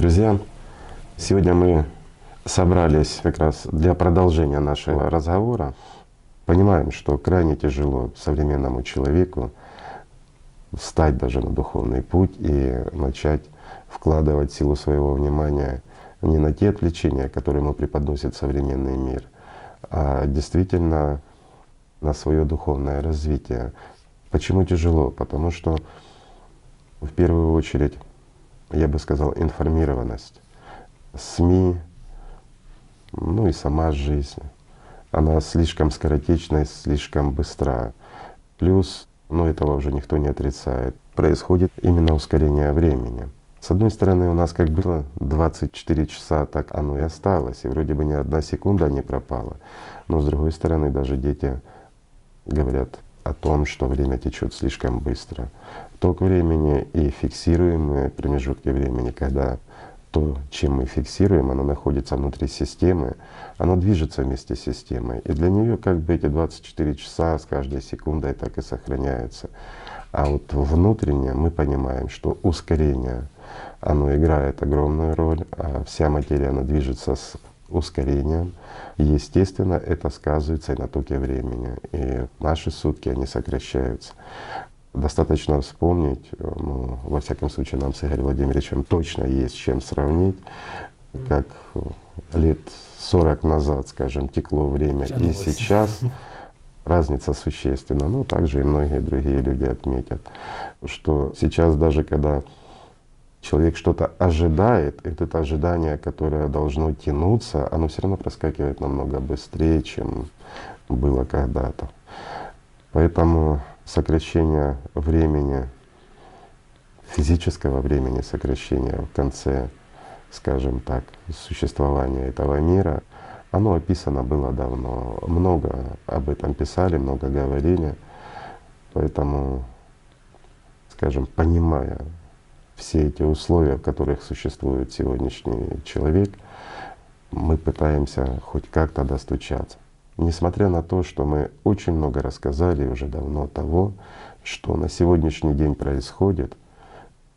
Друзья! Сегодня мы собрались как раз для продолжения нашего разговора. Понимаем, что крайне тяжело современному человеку встать даже на духовный путь и начать вкладывать силу своего внимания не на те отвлечения, которые ему преподносит современный мир, а действительно на свое духовное развитие. Почему тяжело? Потому что в первую очередь, я бы сказал, информированность. СМИ, ну и сама жизнь, она слишком скоротечна и слишком быстра. Плюс, ну этого уже никто не отрицает, происходит именно ускорение времени. С одной стороны, у нас как было 24 часа, так оно и осталось, и вроде бы ни одна секунда не пропала. Но с другой стороны, даже дети говорят о том, что время течет слишком быстро. Ток времени и фиксируемые промежутки времени, когда то, чем мы фиксируем, оно находится внутри системы, оно движется вместе с системой. И для нее как бы эти 24 часа с каждой секундой так и сохраняются. А вот внутренне мы понимаем, что ускорение, оно играет огромную роль, а вся материя, она движется с ускорением. Естественно, это сказывается и на токе времени. И наши сутки, они сокращаются. Достаточно вспомнить, ну, во всяком случае, нам с Игорем Владимировичем точно есть чем сравнить, как лет 40 назад, скажем, текло время, и сейчас разница существенна. Ну, также и многие другие люди отметят, что сейчас даже когда человек что-то ожидает, и это ожидание, которое должно тянуться, оно все равно проскакивает намного быстрее, чем было когда-то. Поэтому сокращение времени, физического времени сокращения в конце, скажем так, существования этого мира, оно описано было давно. Много об этом писали, много говорили. Поэтому, скажем, понимая все эти условия, в которых существует сегодняшний человек, мы пытаемся хоть как-то достучаться. Несмотря на то, что мы очень много рассказали уже давно того, что на сегодняшний день происходит,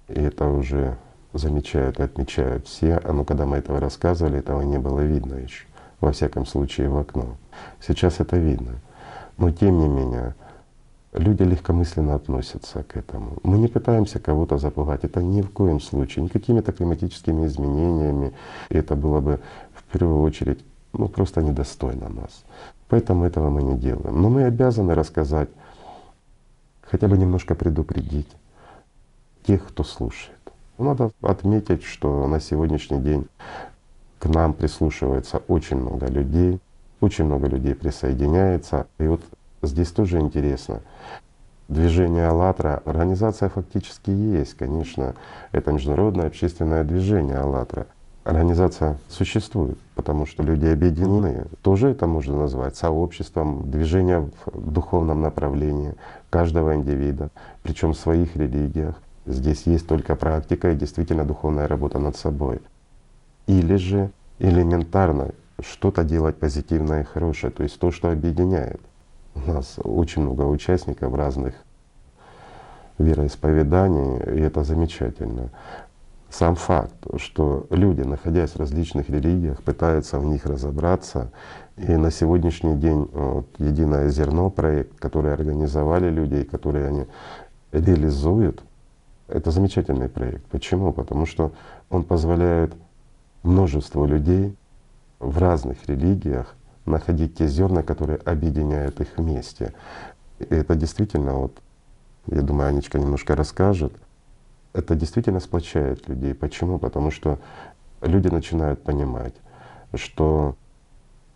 и это уже замечают и отмечают все, а ну когда мы этого рассказывали, этого не было видно еще, во всяком случае в окно. Сейчас это видно. Но тем не менее, люди легкомысленно относятся к этому. Мы не пытаемся кого-то запугать, это ни в коем случае, никакими-то климатическими изменениями. И это было бы в первую очередь ну, просто недостойно нас. Поэтому этого мы не делаем. Но мы обязаны рассказать, хотя бы немножко предупредить тех, кто слушает. Надо отметить, что на сегодняшний день к нам прислушивается очень много людей, очень много людей присоединяется. И вот здесь тоже интересно. Движение «АЛЛАТРА», организация фактически есть, конечно, это международное общественное движение «АЛЛАТРА». Организация существует, потому что люди объединены. Тоже это можно назвать сообществом, движение в духовном направлении каждого индивида, причем в своих религиях. Здесь есть только практика и действительно духовная работа над собой. Или же элементарно что-то делать позитивное и хорошее, то есть то, что объединяет. У нас очень много участников разных вероисповеданий, и это замечательно. Сам факт, что люди, находясь в различных религиях, пытаются в них разобраться, и на сегодняшний день вот, «Единое зерно» проект, который организовали люди и который они реализуют, это замечательный проект. Почему? Потому что он позволяет множеству людей в разных религиях находить те зерна, которые объединяют их вместе. И это действительно, вот, я думаю, Анечка немножко расскажет, это действительно сплочает людей. Почему? Потому что люди начинают понимать, что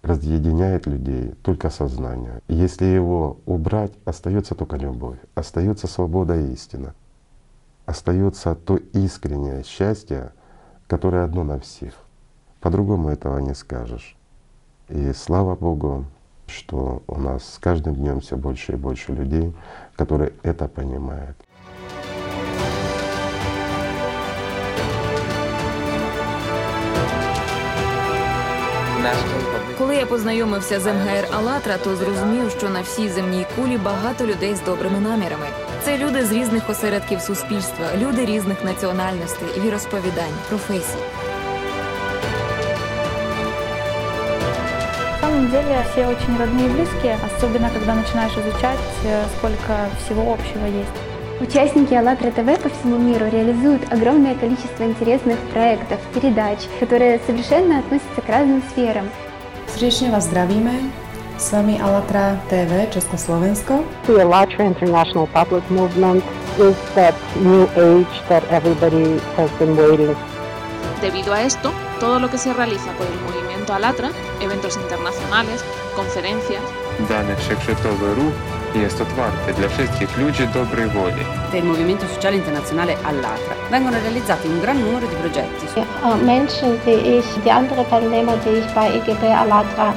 разъединяет людей только сознание. Если его убрать, остается только любовь, остается свобода и истина, остается то искреннее счастье, которое одно на всех. По-другому этого не скажешь. И слава Богу, что у нас с каждым днем все больше и больше людей, которые это понимают. Коли я познайомився з МГР Алатра, то зрозумів, що на всій земній кулі багато людей з добрими намірами. Це люди з різних осередків суспільства, люди різних національностей, віросповідань, професій. Деле все очень родные и близкие, особенно когда начинаешь изучать, э, сколько всего общего есть. Участники АЛЛАТРА ТВ по всему миру реализуют огромное количество интересных проектов, передач, которые совершенно относятся к разным сферам. Srdečne vás zdravíme. S vami Alatra TV Československo. The Alatra International Public Movement is that new age that everybody has been waiting. Debido a esto, todo lo que se realiza por el movimiento Alatra, eventos internacionales, conferencias, Dane Všekšetový ruch jest otwarte dla wszystkich ludzi dobrej woli. del Movimento Sociale Internazionale All'Atra vengono realizzati un gran numero di progetti. Menschen, die ich, die andere Teilnehmer, die ich bei EGB Alatra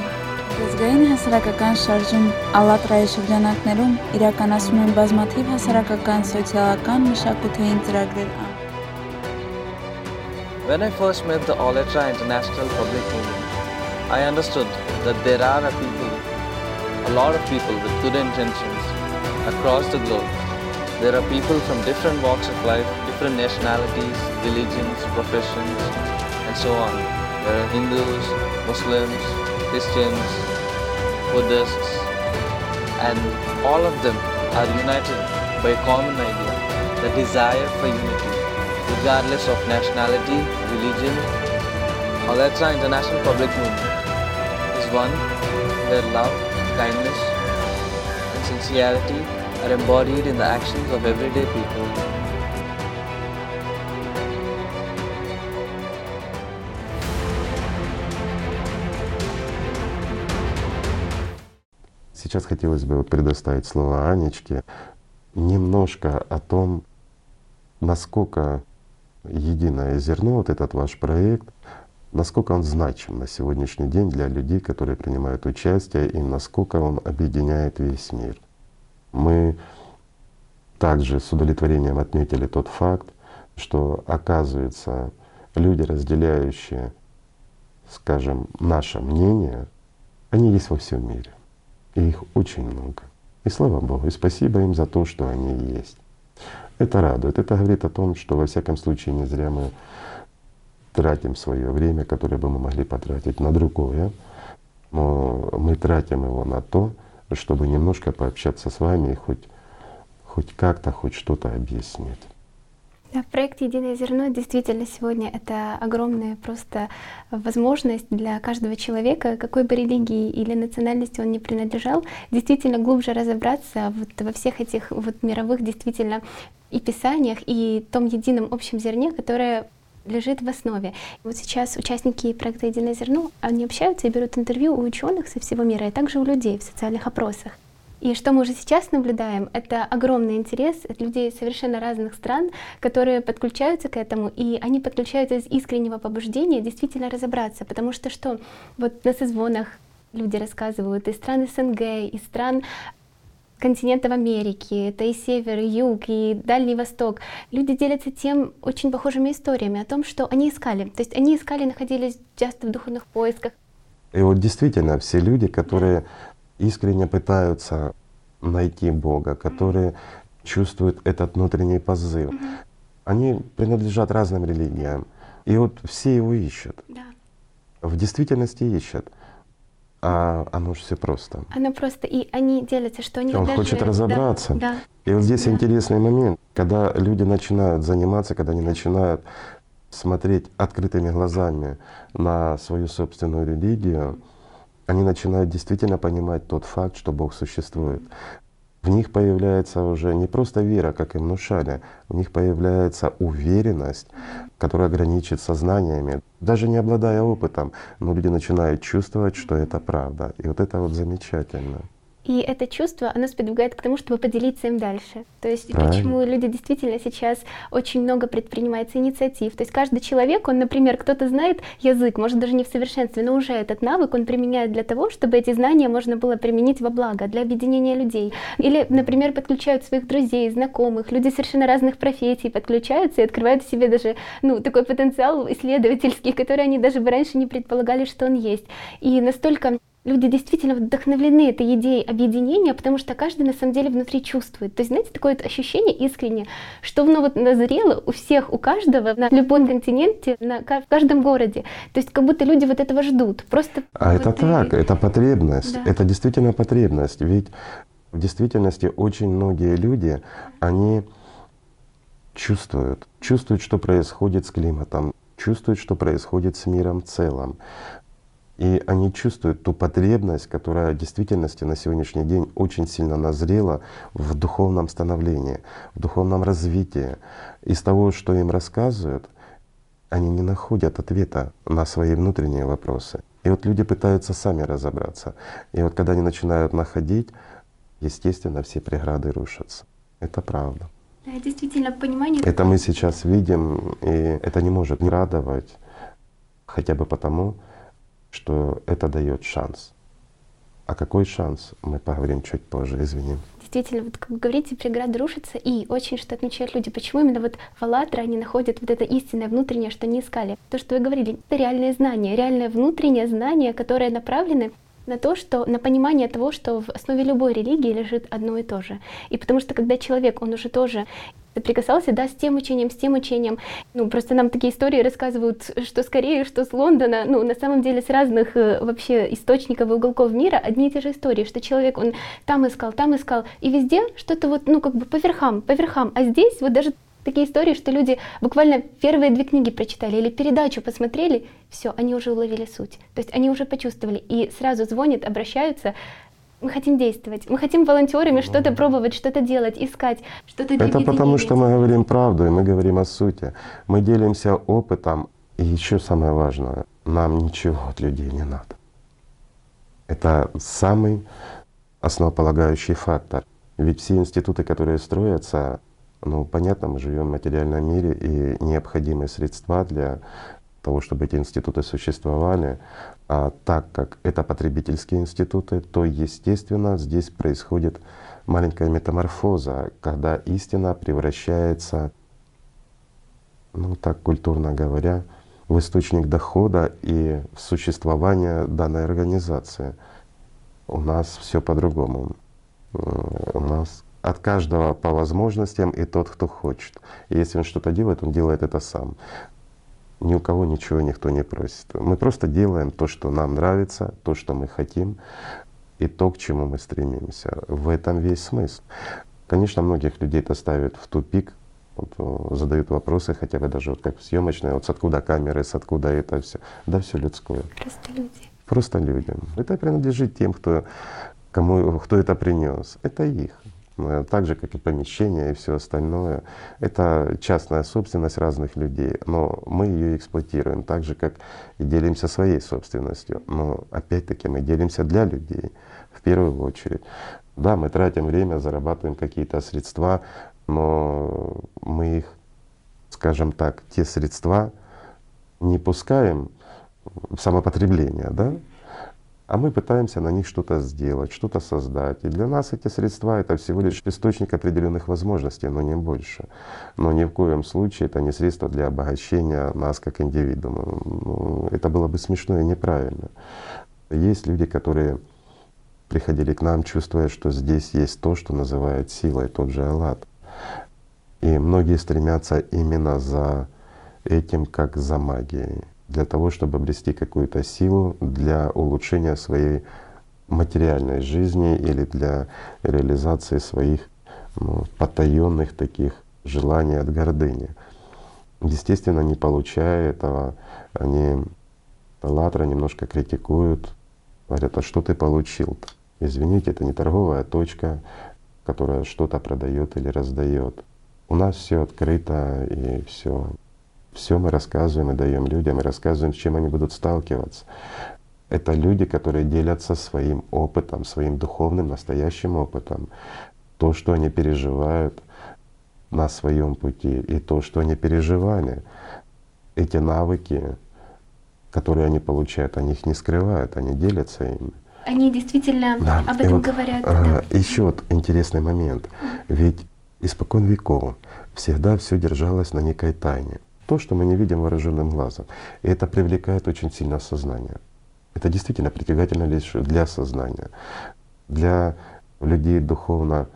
Ազգային հասարակական շարժում «ԱԼԱՏՐԱ»-ի շրջանակներում իրականացում են բազմաթիվ հասարակական, սոցիալական, մշակութային ծրագրեր։ When I first met the Allatra International Public Movement, I understood that there are a people, a lot of people with good intentions across the globe. There are people from different walks of life, different nationalities, religions, professions, and so on. There are Hindus, Muslims, Christians, Buddhists, and all of them are united by a common idea, the desire for unity, regardless of nationality, religion. Alatra International Public Movement is one where love, kindness, and sincerity are embodied in the actions of everyday people. Сейчас хотелось бы предоставить слово Анечке немножко о том, насколько единое зерно, вот этот ваш проект, насколько он значим на сегодняшний день для людей, которые принимают участие, и насколько он объединяет весь мир. Мы также с удовлетворением отметили тот факт, что оказывается люди, разделяющие, скажем, наше мнение, они есть во всем мире. И их очень много. И слава Богу, и спасибо им за то, что они есть. Это радует. Это говорит о том, что во всяком случае не зря мы тратим свое время, которое бы мы могли потратить на другое, но мы тратим его на то, чтобы немножко пообщаться с вами и хоть, хоть как-то, хоть что-то объяснить. Да, проект «Единое зерно» действительно сегодня это огромная просто возможность для каждого человека, какой бы религии или национальности он ни принадлежал, действительно глубже разобраться вот во всех этих вот мировых действительно и писаниях, и том едином общем зерне, которое лежит в основе. Вот сейчас участники проекта «Единое зерно», они общаются и берут интервью у ученых со всего мира, и также у людей в социальных опросах. И что мы уже сейчас наблюдаем, это огромный интерес от людей совершенно разных стран, которые подключаются к этому, и они подключаются из искреннего побуждения действительно разобраться, потому что что? Вот на созвонах люди рассказывают из стран СНГ, из стран континентов Америки, это и север, и юг, и Дальний Восток. Люди делятся тем очень похожими историями о том, что они искали. То есть они искали, находились часто в духовных поисках. И вот действительно все люди, которые искренне пытаются найти Бога, которые чувствуют этот внутренний позыв, они принадлежат разным религиям. И вот все его ищут. Да. В действительности ищут. А оно же все просто. Оно просто, и они делятся, что они Он даже- хочет разобраться. Да, И вот здесь Да. интересный момент, когда люди начинают заниматься, когда они начинают смотреть открытыми глазами на свою собственную религию, они начинают действительно понимать тот факт, что Бог существует. В них появляется уже не просто вера, как им внушали, у них появляется уверенность, которая граничит сознаниями. Даже не обладая опытом, но люди начинают чувствовать, что это правда. И вот это вот замечательно. И это чувство, оно сподвигает к тому, чтобы поделиться им дальше. То есть Правильно. почему люди действительно сейчас очень много предпринимается инициатив. То есть каждый человек, он, например, кто-то знает язык, может даже не в совершенстве, но уже этот навык он применяет для того, чтобы эти знания можно было применить во благо, для объединения людей. Или, например, подключают своих друзей, знакомых, люди совершенно разных профессий подключаются и открывают в себе даже ну, такой потенциал исследовательский, который они даже бы раньше не предполагали, что он есть. И настолько Люди действительно вдохновлены этой идеей объединения, потому что каждый на самом деле внутри чувствует. То есть, знаете, такое вот ощущение искренне, что ну, вот назрело у всех, у каждого, на любом континенте, на, в каждом городе. То есть как будто люди вот этого ждут. Просто а вот это так, это потребность, да. это действительно потребность. Ведь в действительности очень многие люди, они чувствуют, чувствуют, что происходит с климатом, чувствуют, что происходит с миром в целом. И они чувствуют ту потребность, которая в действительности на сегодняшний день очень сильно назрела в духовном становлении, в духовном развитии. Из того, что им рассказывают, они не находят ответа на свои внутренние вопросы. И вот люди пытаются сами разобраться. И вот когда они начинают находить, естественно, все преграды рушатся. Это правда. Да, действительно, понимание. Это мы сейчас видим, и это не может не радовать, хотя бы потому, что это дает шанс. А какой шанс, мы поговорим чуть позже, извини. Действительно, вот как вы говорите, преграды рушатся, и очень что отмечают люди, почему именно вот в «АЛЛАТРА» они находят вот это истинное внутреннее, что они искали. То, что вы говорили, это реальные знания, реальное внутреннее знание, которое направлены на то, что на понимание того, что в основе любой религии лежит одно и то же. И потому что когда человек, он уже тоже соприкасался, да, с тем учением, с тем учением. Ну, просто нам такие истории рассказывают, что скорее, что с Лондона, ну, на самом деле с разных э, вообще источников и уголков мира одни и те же истории, что человек, он там искал, там искал, и везде что-то вот, ну, как бы по верхам, по верхам. А здесь вот даже такие истории, что люди буквально первые две книги прочитали или передачу посмотрели, все, они уже уловили суть. То есть они уже почувствовали и сразу звонят, обращаются. Мы хотим действовать, мы хотим волонтерами что-то пробовать, что-то делать, искать, что-то Это потому, что мы говорим правду, и мы говорим о сути. Мы делимся опытом, и еще самое важное, нам ничего от людей не надо. Это самый основополагающий фактор. Ведь все институты, которые строятся, ну, понятно, мы живем в материальном мире, и необходимые средства для того, чтобы эти институты существовали. А так как это потребительские институты, то, естественно, здесь происходит маленькая метаморфоза, когда истина превращается, ну так культурно говоря, в источник дохода и в существование данной организации. У нас все по-другому. У нас от каждого по возможностям и тот, кто хочет. И если он что-то делает, он делает это сам. Ни у кого ничего никто не просит. Мы просто делаем то, что нам нравится, то, что мы хотим, и то, к чему мы стремимся. В этом весь смысл. Конечно, многих людей это ставит в тупик, вот, задают вопросы, хотя бы даже вот как в съемочной, вот с откуда камеры, с откуда это все. Да, все людское. Просто люди. Просто людям. Это принадлежит тем, кто, кому, кто это принес. Это их. Э, так же, как и помещение и все остальное. Это частная собственность разных людей, но мы ее эксплуатируем так же, как и делимся своей собственностью. Но опять-таки мы делимся для людей в первую очередь. Да, мы тратим время, зарабатываем какие-то средства, но мы их, скажем так, те средства не пускаем в самопотребление, да? А мы пытаемся на них что-то сделать, что-то создать. И для нас эти средства — это всего лишь источник определенных возможностей, но не больше. Но ни в коем случае это не средство для обогащения нас как индивидуума. Ну, это было бы смешно и неправильно. Есть люди, которые приходили к нам, чувствуя, что здесь есть то, что называют силой, тот же Аллат. И многие стремятся именно за этим, как за магией для того, чтобы обрести какую-то силу для улучшения своей материальной жизни или для реализации своих ну, потаенных таких желаний от гордыни. Естественно, не получая этого, они Латра немножко критикуют, говорят, а что ты получил-то? Извините, это не торговая точка, которая что-то продает или раздает. У нас все открыто и все все мы рассказываем и даем людям, и рассказываем, с чем они будут сталкиваться. Это люди, которые делятся своим опытом, своим духовным, настоящим опытом. То, что они переживают на своем пути, и то, что они переживали. Эти навыки, которые они получают, они их не скрывают, они делятся ими. Они действительно да. об этом вот, говорят. А, да. Еще вот интересный момент. Ведь испокон веков всегда все держалось на некой тайне то, что мы не видим вооруженным глазом. И это привлекает очень сильно сознание. Это действительно притягательно лишь для сознания. Для людей духовно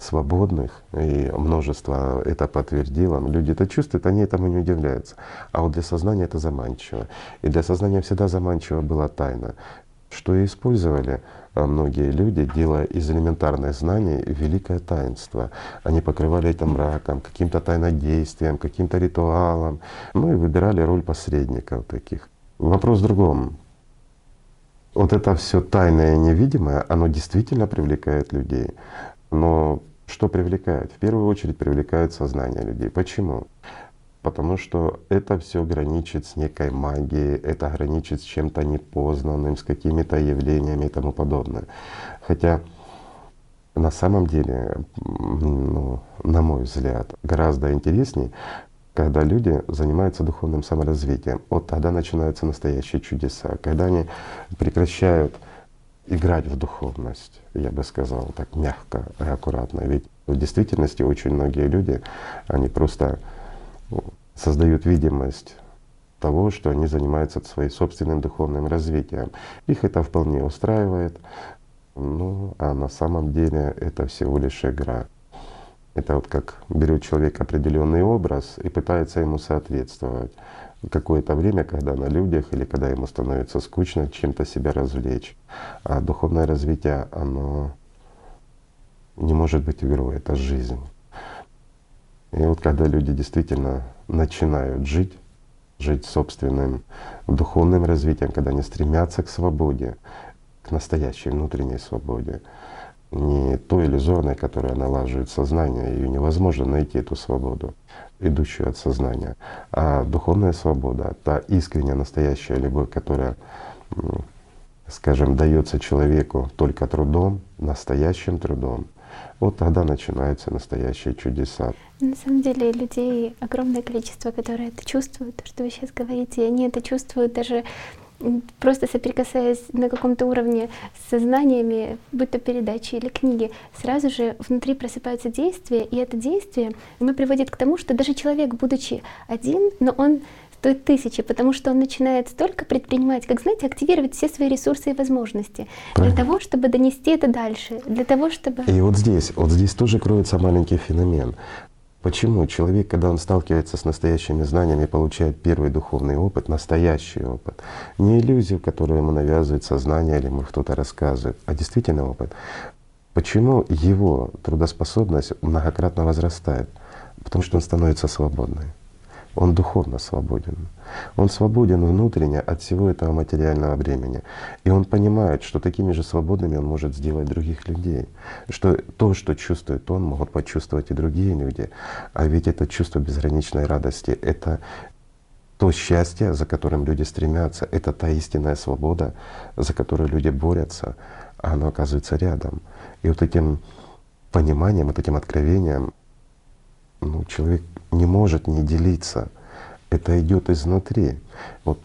свободных, и множество это подтвердило, люди это чувствуют, они этому не удивляются. А вот для сознания это заманчиво. И для сознания всегда заманчиво была тайна, что и использовали многие люди, делая из элементарных знаний великое таинство. Они покрывали это мраком, каким-то тайнодействием, каким-то ритуалом, ну и выбирали роль посредников таких. Вопрос в другом. Вот это все тайное и невидимое, оно действительно привлекает людей. Но что привлекает? В первую очередь привлекает сознание людей. Почему? Потому что это все граничит с некой магией, это граничит с чем-то непознанным, с какими-то явлениями и тому подобное. Хотя на самом деле, ну, на мой взгляд, гораздо интереснее, когда люди занимаются духовным саморазвитием. Вот тогда начинаются настоящие чудеса, когда они прекращают играть в духовность, я бы сказал так мягко и аккуратно. Ведь в действительности очень многие люди, они просто создают видимость того, что они занимаются своим собственным духовным развитием. Их это вполне устраивает, ну а на самом деле это всего лишь игра. Это вот как берет человек определенный образ и пытается ему соответствовать какое-то время, когда на людях или когда ему становится скучно, чем-то себя развлечь. А духовное развитие, оно не может быть игрой, это жизнь. И вот когда люди действительно начинают жить, жить собственным духовным развитием, когда они стремятся к свободе, к настоящей внутренней свободе, не той иллюзорной, которая налаживает сознание, ее невозможно найти эту свободу идущую от сознания. А духовная свобода, та искренняя, настоящая любовь, которая, скажем, дается человеку только трудом, настоящим трудом, вот тогда начинаются настоящие чудеса. На самом деле людей огромное количество, которые это чувствуют, то, что вы сейчас говорите, они это чувствуют даже просто соприкасаясь на каком-то уровне с сознаниями, будь то передачи или книги, сразу же внутри просыпаются действия, и это действие оно приводит к тому, что даже человек, будучи один, но он стоит тысячи, потому что он начинает столько предпринимать, как, знаете, активировать все свои ресурсы и возможности Правильно. для того, чтобы донести это дальше, для того, чтобы… И вот здесь, вот здесь тоже кроется маленький феномен. Почему человек, когда он сталкивается с настоящими знаниями, получает первый духовный опыт, настоящий опыт, не иллюзию, которую ему навязывает сознание или ему кто-то рассказывает, а действительно опыт, почему его трудоспособность многократно возрастает? Потому что он становится свободным он духовно свободен. Он свободен внутренне от всего этого материального бремени. И он понимает, что такими же свободными он может сделать других людей. Что то, что чувствует он, могут почувствовать и другие люди. А ведь это чувство безграничной радости — это то счастье, за которым люди стремятся, это та истинная свобода, за которую люди борются, а оно оказывается рядом. И вот этим пониманием, вот этим откровением ну, человек не может не делиться. Это идет изнутри. Вот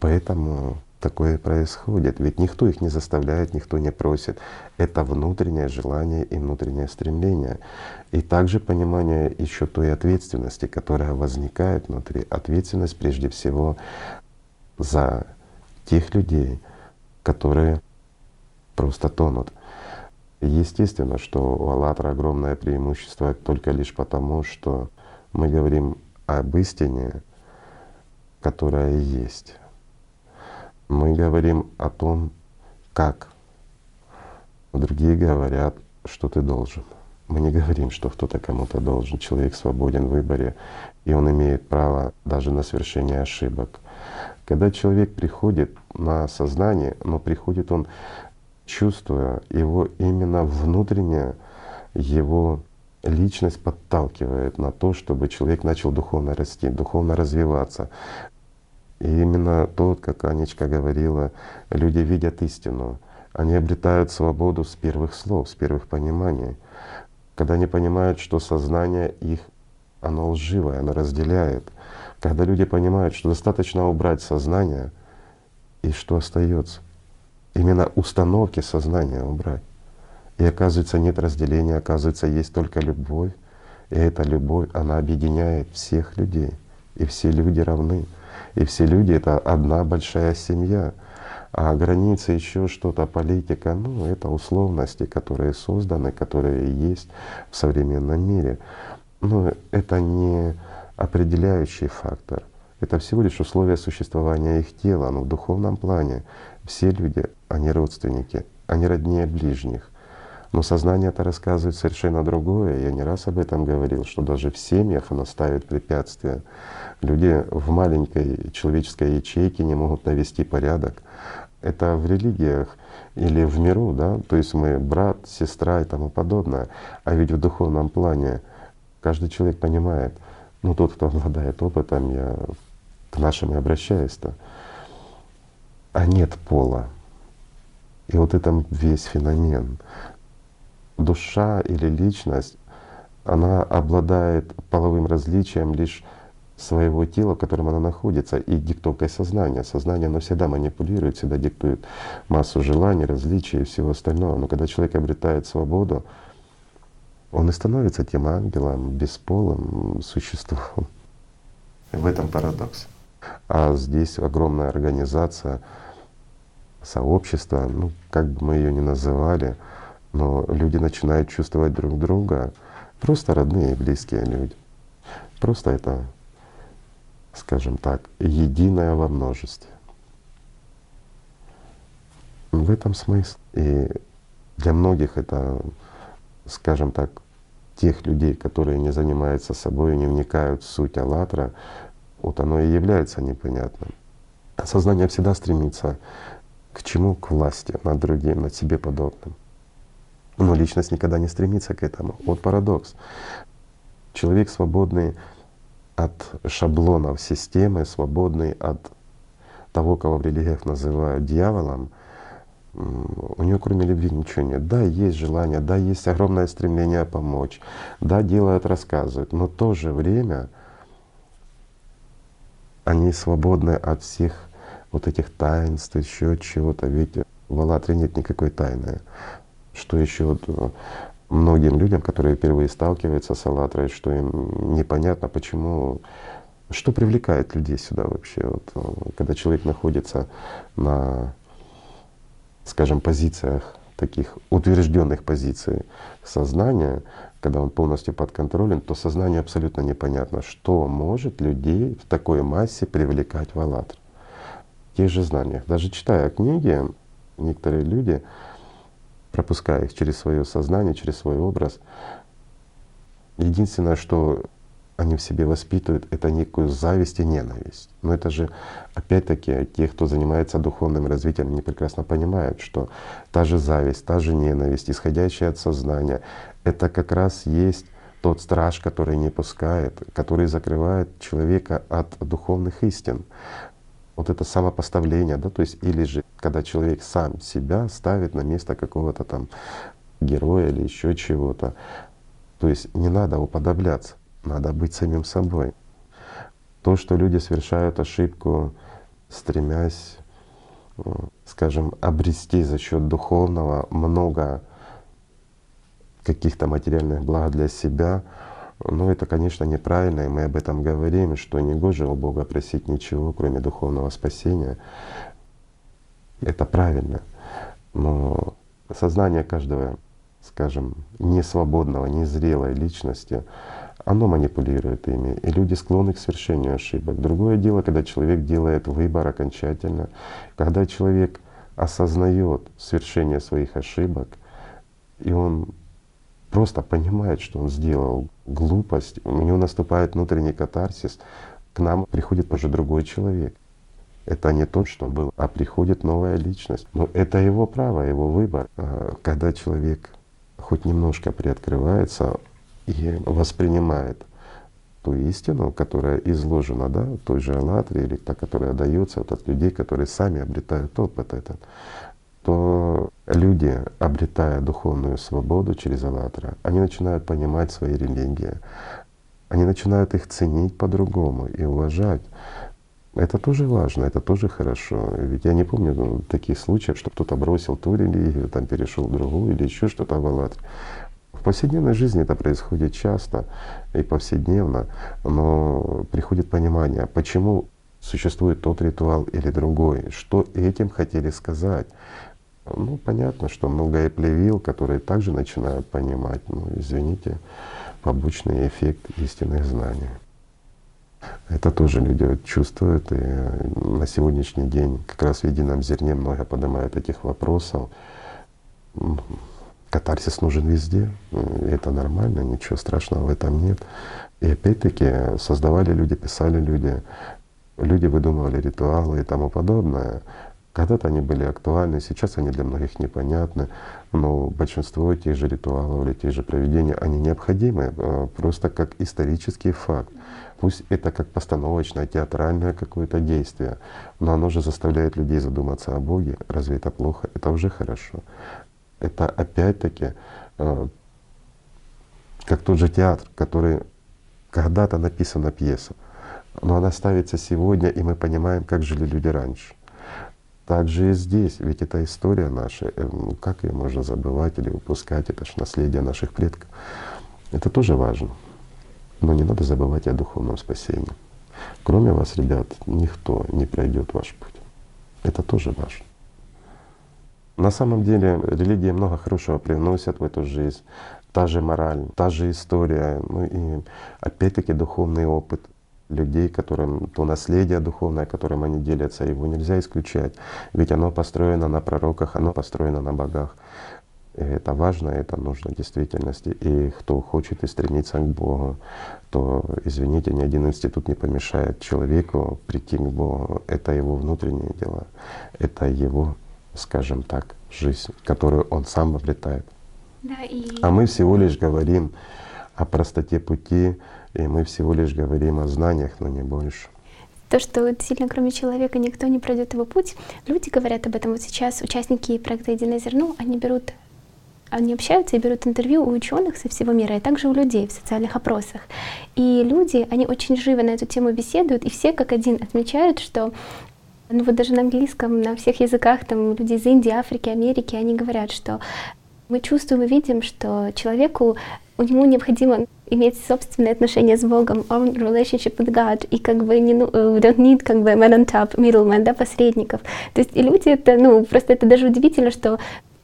поэтому такое происходит. Ведь никто их не заставляет, никто не просит. Это внутреннее желание и внутреннее стремление. И также понимание еще той ответственности, которая возникает внутри. Ответственность прежде всего за тех людей, которые просто тонут. Естественно, что у «АЛЛАТРА» огромное преимущество только лишь потому, что мы говорим об истине, которая есть. Мы говорим о том, как. Другие говорят, что ты должен. Мы не говорим, что кто-то кому-то должен. Человек свободен в выборе, и он имеет право даже на совершение ошибок. Когда человек приходит на сознание, но приходит он чувствуя его именно внутреннее, его личность подталкивает на то, чтобы человек начал духовно расти, духовно развиваться. И именно то, как Анечка говорила, люди видят истину. Они обретают свободу с первых слов, с первых пониманий. Когда они понимают, что сознание их, оно лживое, оно разделяет. Когда люди понимают, что достаточно убрать сознание, и что остается? Именно установки сознания убрать. И оказывается, нет разделения, оказывается, есть только любовь. И эта любовь, она объединяет всех людей. И все люди равны. И все люди — это одна большая семья. А границы, еще что-то, политика, ну, это условности, которые созданы, которые есть в современном мире. Но это не определяющий фактор. Это всего лишь условия существования их тела, но в духовном плане все люди, они родственники, они роднее ближних. Но сознание это рассказывает совершенно другое. Я не раз об этом говорил, что даже в семьях оно ставит препятствия. Люди в маленькой человеческой ячейке не могут навести порядок. Это в религиях или в миру, да, то есть мы брат, сестра и тому подобное. А ведь в духовном плане каждый человек понимает, ну тот, кто обладает опытом, я к нашим и обращаюсь-то, а нет пола. И вот это весь феномен. Душа или личность, она обладает половым различием лишь своего тела, в котором она находится, и диктовкой сознания. Сознание, оно всегда манипулирует, всегда диктует массу желаний, различий и всего остального. Но когда человек обретает свободу, он и становится тем ангелом, бесполым существом. В этом парадокс. А здесь огромная организация, сообщество, ну, как бы мы ее ни называли, но люди начинают чувствовать друг друга, просто родные и близкие люди. Просто это скажем так, единое во множестве. В этом смысл. И для многих это, скажем так, тех людей, которые не занимаются собой, не вникают в суть «АЛЛАТРА», вот оно и является непонятным. Сознание всегда стремится к чему? К власти над другим, над себе подобным. Но личность никогда не стремится к этому. Вот парадокс. Человек свободный от шаблонов системы, свободный от того, кого в религиях называют дьяволом, у него кроме любви ничего нет. Да, есть желание, да, есть огромное стремление помочь, да, делают, рассказывают, но в то же время они свободны от всех вот этих таинств, еще чего-то. Ведь в «АЛЛАТРе» нет никакой тайны. Что еще вот многим людям, которые впервые сталкиваются с «АЛЛАТРой», что им непонятно, почему, что привлекает людей сюда вообще. Вот, э, когда человек находится на, скажем, позициях таких утвержденных позиций сознания, когда он полностью под контролем, то сознание абсолютно непонятно, что может людей в такой массе привлекать в «АЛЛАТР». Тех же знаниях. Даже читая книги, некоторые люди пропуская их через свое сознание, через свой образ. Единственное, что они в себе воспитывают, это некую зависть и ненависть. Но это же, опять-таки, те, кто занимается духовным развитием, они прекрасно понимают, что та же зависть, та же ненависть, исходящая от сознания, это как раз есть тот страж, который не пускает, который закрывает человека от духовных истин вот это самопоставление, да, то есть или же когда человек сам себя ставит на место какого-то там героя или еще чего-то. То есть не надо уподобляться, надо быть самим собой. То, что люди совершают ошибку, стремясь, э, скажем, обрести за счет духовного много каких-то материальных благ для себя, ну, это, конечно, неправильно, и мы об этом говорим, что не гоже у Бога просить ничего, кроме духовного спасения. Это правильно. Но сознание каждого, скажем, несвободного, незрелой личности, оно манипулирует ими, и люди склонны к совершению ошибок. Другое дело, когда человек делает выбор окончательно, когда человек осознает совершение своих ошибок, и он просто понимает, что он сделал глупость, у него наступает внутренний катарсис, к нам приходит уже другой человек. Это не тот, что был, а приходит новая личность. Но это его право, его выбор. А когда человек хоть немножко приоткрывается и воспринимает ту истину, которая изложена, да, той же «АЛЛАТРе» или та, которая дается вот от людей, которые сами обретают опыт этот, то люди, обретая духовную свободу через «АЛЛАТРА», они начинают понимать свои религии, они начинают их ценить по-другому и уважать. Это тоже важно, это тоже хорошо. Ведь я не помню ну, таких случаев, что кто-то бросил ту религию, там перешел в другую или еще что-то в «АЛЛАТРе». В повседневной жизни это происходит часто и повседневно, но приходит понимание, почему существует тот ритуал или другой. Что этим хотели сказать? Ну, понятно, что многое плевил, которые также начинают понимать, ну, извините, побочный эффект истинных знаний. Это тоже люди чувствуют, и на сегодняшний день как раз в едином зерне много поднимают этих вопросов. Катарсис нужен везде, это нормально, ничего страшного в этом нет. И опять-таки создавали люди, писали люди, люди выдумывали ритуалы и тому подобное. Когда-то они были актуальны, сейчас они для многих непонятны, но большинство тех же ритуалов или тех же проведений, они необходимы э, просто как исторический факт. Пусть это как постановочное, театральное какое-то действие, но оно же заставляет людей задуматься о Боге. Разве это плохо? Это уже хорошо. Это опять-таки э, как тот же театр, который когда-то написана пьеса, но она ставится сегодня, и мы понимаем, как жили люди раньше. Так же и здесь, ведь это история наша, э, ну, как ее можно забывать или упускать, это же наследие наших предков. Это тоже важно. Но не надо забывать о духовном спасении. Кроме вас, ребят, никто не пройдет ваш путь. Это тоже важно. На самом деле религия много хорошего привносит в эту жизнь. Та же мораль, та же история, ну и опять-таки духовный опыт — людей, которым то наследие духовное, которым они делятся, его нельзя исключать. Ведь оно построено на пророках, оно построено на богах. И это важно, это нужно в действительности. И кто хочет и стремится к Богу, то, извините, ни один институт не помешает человеку прийти к Богу. Это его внутренние дела, это его, скажем так, жизнь, которую он сам обретает. Да, и... А мы всего лишь говорим о простоте пути, и мы всего лишь говорим о знаниях, но не больше. То, что действительно кроме человека никто не пройдет его путь, люди говорят об этом. Вот сейчас участники проекта «Единое зерно», они берут они общаются и берут интервью у ученых со всего мира, и также у людей в социальных опросах. И люди, они очень живо на эту тему беседуют, и все как один отмечают, что ну вот даже на английском, на всех языках, там люди из Индии, Африки, Америки, они говорят, что мы чувствуем и видим, что человеку, у него необходимо иметь собственные отношения с Богом, own relationship with God, и как бы не, ну, we don't need как бы man on top, middleman, да, посредников. То есть и люди это, ну, просто это даже удивительно, что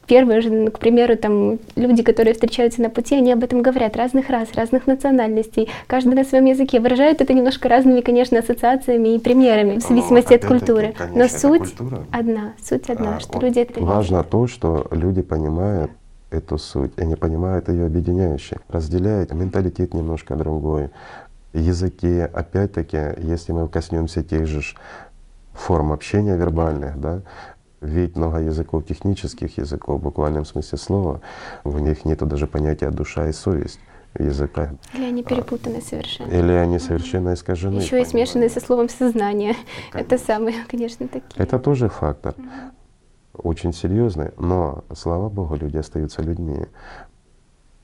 первые же, ну, к примеру, там люди, которые встречаются на пути, они об этом говорят, разных рас, разных национальностей, каждый на своем языке, выражают это немножко разными, конечно, ассоциациями и примерами, в зависимости ну, от культуры. Конечно, Но суть культура. одна, суть одна, а, что люди это Важно то, что люди понимают, эту суть, и не понимают ее объединяющей, разделяют менталитет немножко другой, языки, опять-таки, если мы коснемся тех же форм общения вербальных, да, ведь много языков, технических языков, в буквальном смысле слова, в них нет даже понятия душа и совесть языка. Или они перепутаны совершенно. Или они совершенно искажены. Еще и смешаны со словом сознание. Это самые, конечно, такие. Это тоже фактор. Угу очень серьезный, но, слава Богу, люди остаются людьми.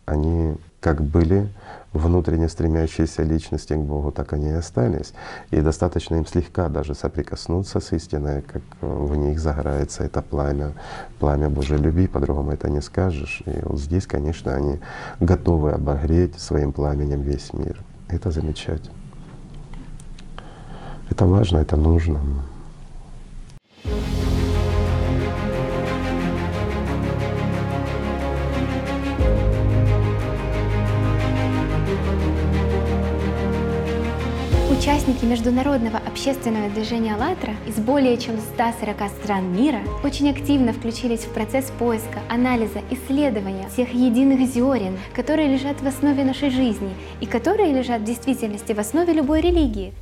Они как были внутренне стремящиеся личности к Богу, так они и остались. И достаточно им слегка даже соприкоснуться с истиной, как в них загорается это пламя, пламя Божьей любви, по-другому это не скажешь. И вот здесь, конечно, они готовы обогреть своим пламенем весь мир. Это замечательно. Это важно, это нужно. Участники международного общественного движения «АЛЛАТРА» из более чем 140 стран мира очень активно включились в процесс поиска, анализа, исследования всех единых зерен, которые лежат в основе нашей жизни и которые лежат в действительности в основе любой религии.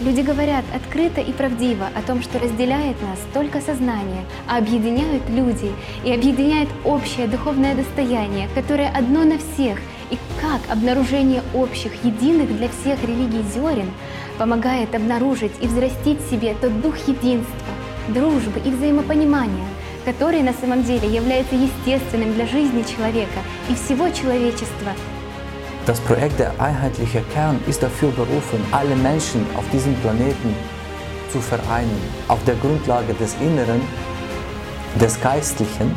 Люди говорят открыто и правдиво о том, что разделяет нас только сознание, а объединяют люди и объединяет общее духовное достояние, которое одно на всех – и как обнаружение общих, единых для всех религий зерен помогает обнаружить и взрастить в себе тот дух единства, дружбы и взаимопонимания, который на самом деле является естественным для жизни человека и всего человечества. Das Projekt der Einheitliche Kern ist dafür berufen, alle Menschen auf diesem Planeten zu vereinen, auf der Grundlage des Inneren, des Geistlichen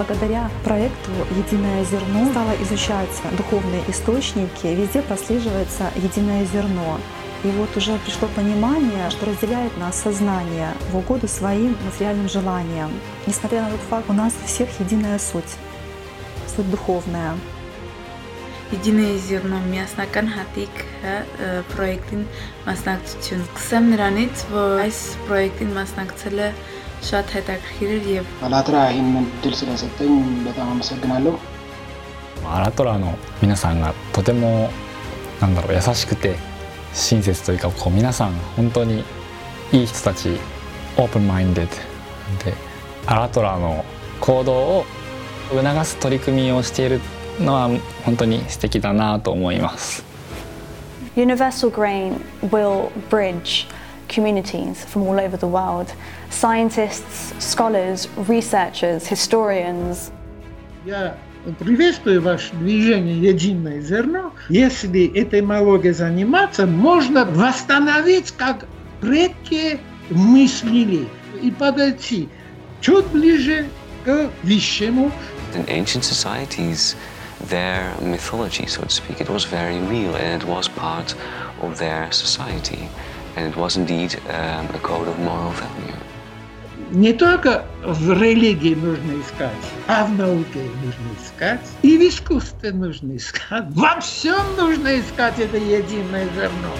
Благодаря проекту «Единое зерно» стало изучаться духовные источники, везде прослеживается единое зерно. И вот уже пришло понимание, что разделяет нас сознание в угоду своим материальным желаниям. Несмотря на тот факт, у нас у всех единая суть, суть духовная. Единое зерно միասնական հատիկը պրոյեկտին մասնակցություն։ Կսեմ նրանից, որ այս պրոյեկտին մասնակցել է አላትራ ይህንን ድል ስለሰጠኝ በጣም አመሰግናለሁ アラトラの皆さんがとてもなんだろう優しくて親切というかこう皆さん本当にいい人たちオープンマインデッドでアラトラの行動を促す取り組みをしているのは本当に素敵だなと思います。Universal Grain will bridge communities from all over the world scientists, scholars, researchers, historians. Я приветствую ваше движение «Единое зерно». Если этой мологией заниматься, можно восстановить, как предки мыслили, и подойти чуть ближе к высшему. In ancient societies, their mythology, so to speak, it was very real and it was part of their society. And it was indeed um, a code of moral value. Не только в религии нужно искать, а в науке нужно искать, и в искусстве нужно искать. Во всем нужно искать это единое зерно.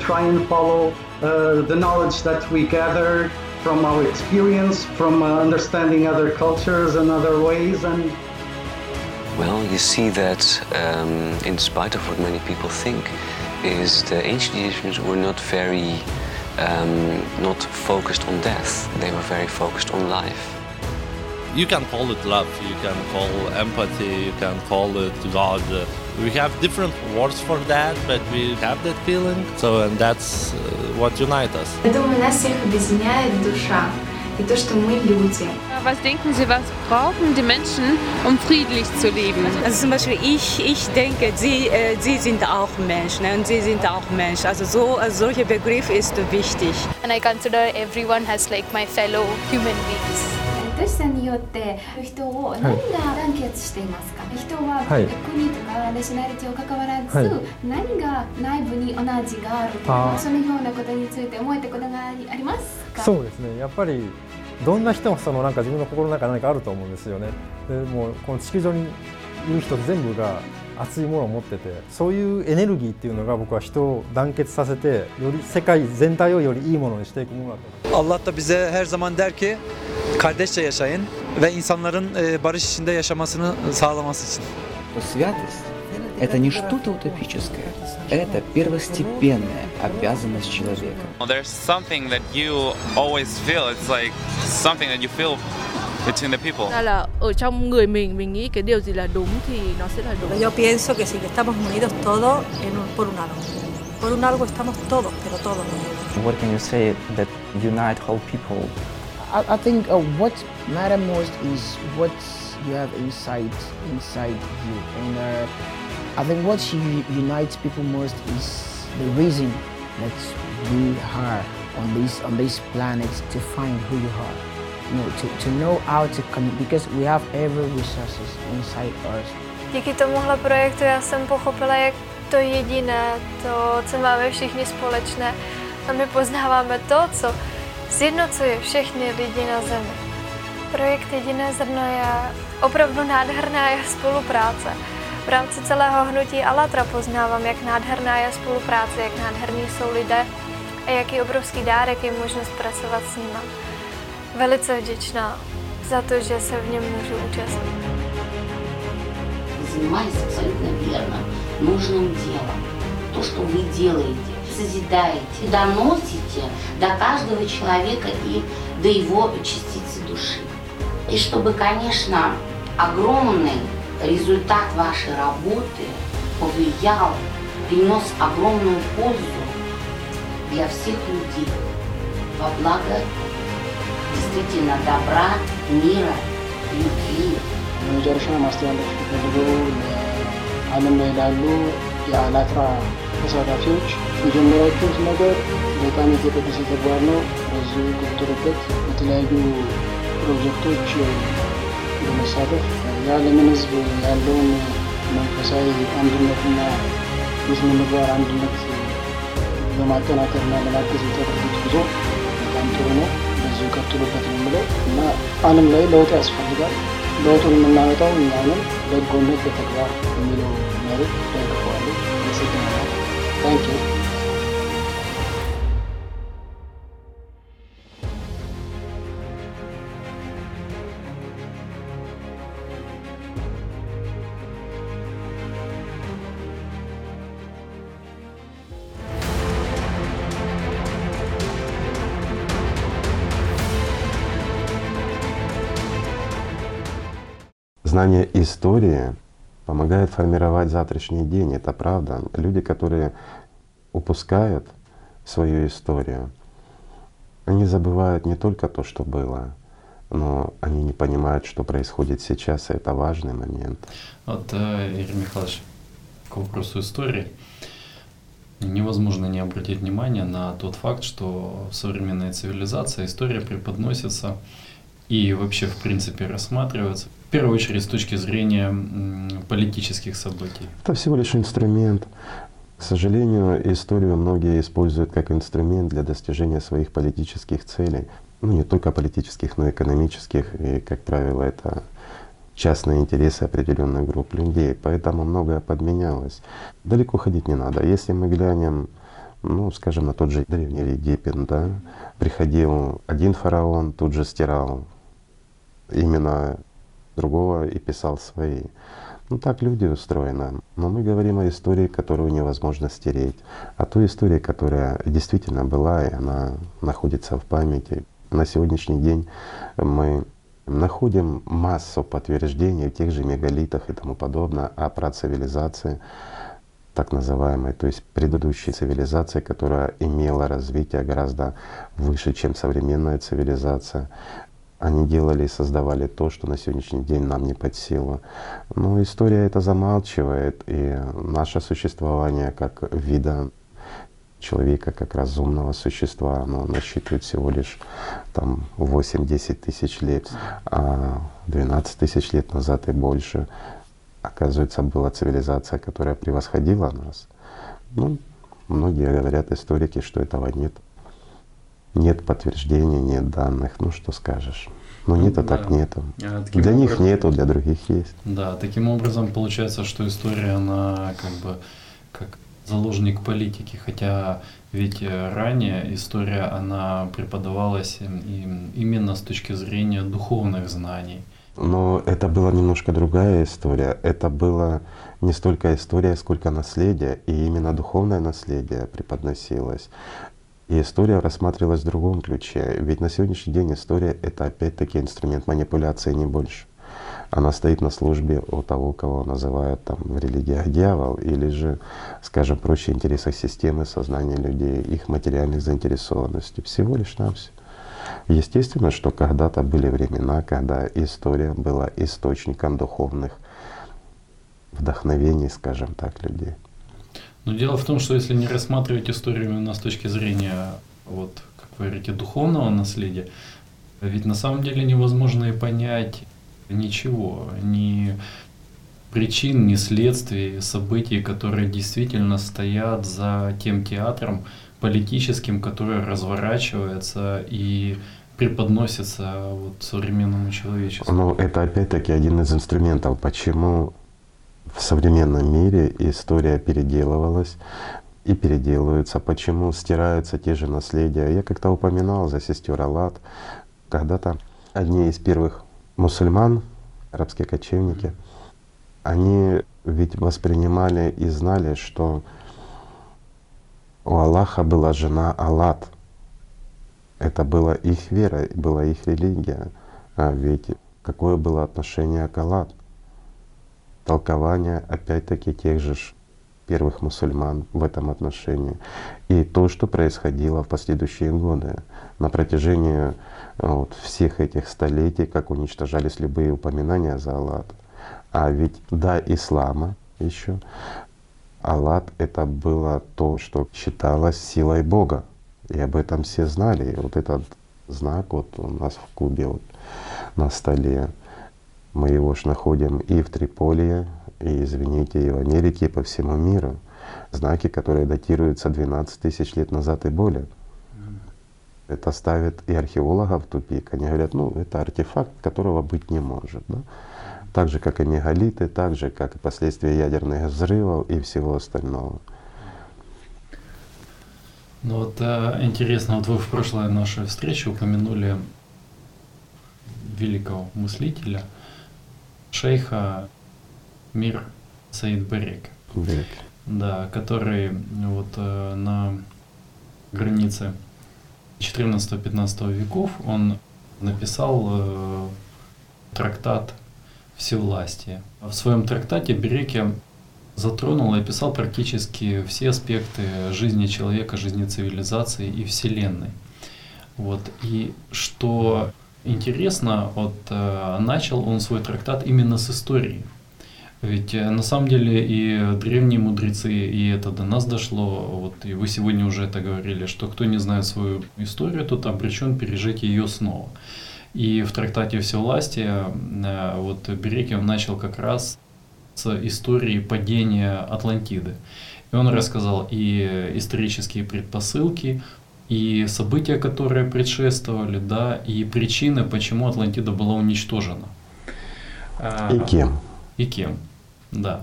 Try and follow uh, the knowledge that we gather from our experience, from uh, understanding other cultures and other ways, and Well, you see that um, in spite of what many people think, is the ancient Egyptians were not very, um, not focused on death. They were very focused on life. You can call it love, you can call empathy, you can call it God. We have different words for that, but we have that feeling. So, and that's uh, what unites us. Я думаю, нас всех объединяет душа Was denken Sie, was brauchen die Menschen, um friedlich zu leben? Also zum Beispiel ich, ich denke, sie, äh, sie sind auch Menschen ne? und sie sind auch Mensch. Also so, also solcher Begriff ist wichtig. And I consider everyone as like my fellow human beings. どうしたによって人を何が団結していますか、はい、人は国とかナショナリティを関わらず、はい、何が内部に同じがあるとかそのようなことについて思えたことがありますかそうですねやっぱりどんな人もそのなんか自分の心の中に何かあると思うんですよねでもうこの地球上にいる人全部が熱いものを持っててそういうエネルギーっていうのが僕は人を団結させてより世界全体をよりいいものにしていくものだと Allah da bize her zaman der ki kardeşçe yaşayın ve insanların e, barış içinde yaşamasını sağlaması için. что святость – это не что-то утопическое, это первостепенная обязанность человека. There's something that you always feel. It's like something that you feel between the people. Ra là ở trong người mình mình nghĩ cái điều gì là đúng thì nó sẽ là đúng. Yo pienso que si estamos unidos todos en un- por un algo. Por un algo estamos todos, pero todos unidos. What can you say that unite whole people? I, I think uh, what matter most is what you have inside inside you, and uh, I think what unites people most is the reason that we are on this on this planet to find who you are. You know, to, to know how to connect because we have every resources inside us. Díky tomuhle projektu já jsem pochopila, jak to jediné, to, co máme všichni společné, a my poznáváme to, co sjednocuje všechny lidi na Zemi. Projekt Jediné zrno je opravdu nádherná je spolupráce. V rámci celého hnutí Alatra poznávám, jak nádherná je spolupráce, jak nádherní jsou lidé a jaký obrovský dárek je možnost pracovat s nimi. Velice vděčná za to, že se v něm můžu účastnit. занимались абсолютно верно, нужным делом. То, что вы делаете, созидаете, доносите до каждого человека и до его частицы души. И чтобы, конечно, огромный результат вашей работы повлиял, принес огромную пользу для всех людей во благо действительно добра, мира, любви, በመጨረሻ ማስተላለፍ የሚፈልገው ለዓለም ላይ ላሉ የአላትራ ተሳታፊዎች የጀመራችሁት ነገር በጣም የተቀደሰ ተግባር ነው። በዚሁ ቀጥሉበት። የተለያዩ ፕሮጀክቶች በመሳተፍ የዓለምን ሕዝብ ያለውን መንፈሳዊ አንድነትና የስነ ምግባር አንድነት ለማጠናከርና ለማገዝ የምታደርጉት ጉዞ በጣም ጥሩ ነው። በዚሁ ቀጥሉበት ነው የምለው እና ዓለም ላይ ለውጥ ያስፈልጋል። ለውጡን የምናመጣው እኛንም በጎነት በተግባር የሚለው መርህ ደግፈዋለሁ። አመሰግናለሁ። ታንክ Знание истории помогает формировать завтрашний день, это правда. Люди, которые упускают свою историю, они забывают не только то, что было, но они не понимают, что происходит сейчас, и это важный момент. Вот, э, Игорь Михайлович, к вопросу истории. Невозможно не обратить внимание на тот факт, что в современной цивилизации история преподносится и вообще в принципе рассматривается в первую очередь с точки зрения политических событий. Это всего лишь инструмент. К сожалению, историю многие используют как инструмент для достижения своих политических целей. Ну, не только политических, но и экономических. И, как правило, это частные интересы определенных групп людей. Поэтому многое подменялось. Далеко ходить не надо. Если мы глянем, ну, скажем, на тот же Древний Египет, да, приходил один фараон, тут же стирал именно другого и писал свои. Ну так люди устроены. Но мы говорим о истории, которую невозможно стереть. О той истории, которая действительно была, и она находится в памяти. На сегодняшний день мы находим массу подтверждений в тех же мегалитах и тому подобное о процивилизации так называемой, то есть предыдущей цивилизации, которая имела развитие гораздо выше, чем современная цивилизация. Они делали и создавали то, что на сегодняшний день нам не под силу. Но история это замалчивает, и наше существование как вида человека, как разумного существа, оно насчитывает всего лишь там 8-10 тысяч лет, а 12 тысяч лет назад и больше, оказывается, была цивилизация, которая превосходила нас. Ну, многие говорят, историки, что этого нет. Нет подтверждений, нет данных. Ну что скажешь? Ну нет, а да. так нету. А, Для них образом- нету, для других есть. Да, таким образом получается, что история, она как бы как заложник политики, хотя ведь э, ранее история, она преподавалась им- им именно с точки зрения духовных знаний. Но это была немножко другая история. Это была не столько история, сколько наследие, и именно духовное наследие преподносилось. И история рассматривалась в другом ключе. Ведь на сегодняшний день история — это опять-таки инструмент манипуляции, не больше. Она стоит на службе у того, кого называют там в религиях дьявол, или же, скажем проще, интересах системы сознания людей, их материальных заинтересованностей. Всего лишь навсего. Естественно, что когда-то были времена, когда история была источником духовных вдохновений, скажем так, людей. Но дело в том, что если не рассматривать историю именно с точки зрения, вот, как вы говорите, духовного наследия, ведь на самом деле невозможно и понять ничего, ни причин, ни следствий, событий, которые действительно стоят за тем театром политическим, который разворачивается и преподносится вот современному человечеству. Но это опять-таки один из инструментов, почему в современном мире история переделывалась и переделывается, почему стираются те же наследия. Я как-то упоминал за сестер Аллат, когда-то одни из первых мусульман, арабские кочевники, они ведь воспринимали и знали, что у Аллаха была жена Аллат. Это была их вера, была их религия. А ведь какое было отношение к Аллат? Толкование опять-таки тех же первых мусульман в этом отношении. И то, что происходило в последующие годы. На протяжении вот, всех этих столетий, как уничтожались любые упоминания за Аллат. А ведь до ислама еще Аллат это было то, что считалось силой Бога. И об этом все знали. И вот этот знак вот у нас в Кубе вот на столе. Мы его ж находим и в Триполи, и, извините, и в Америке, и по всему миру. знаки, которые датируются 12 тысяч лет назад и более. Это ставит и археологов в тупик. Они говорят, ну это артефакт, которого быть не может. Да? Так же, как и мегалиты, так же, как и последствия ядерных взрывов и всего остального. Ну вот э, интересно, вот вы в прошлой нашей встрече упомянули великого мыслителя, шейха Мир Саид Барек. Барек. Да, который вот э, на границе 14-15 веков он написал э, трактат «Всевластие». В своем трактате Береке затронул и описал практически все аспекты жизни человека, жизни цивилизации и Вселенной. Вот. И что интересно, вот, э, начал он свой трактат именно с истории. Ведь э, на самом деле и древние мудрецы, и это до нас дошло, вот, и вы сегодня уже это говорили, что кто не знает свою историю, тот обречен пережить ее снова. И в трактате «Всевластие» э, вот Берекев начал как раз с истории падения Атлантиды. И он рассказал и исторические предпосылки, и события, которые предшествовали, да, и причины, почему Атлантида была уничтожена. И кем? И кем, да.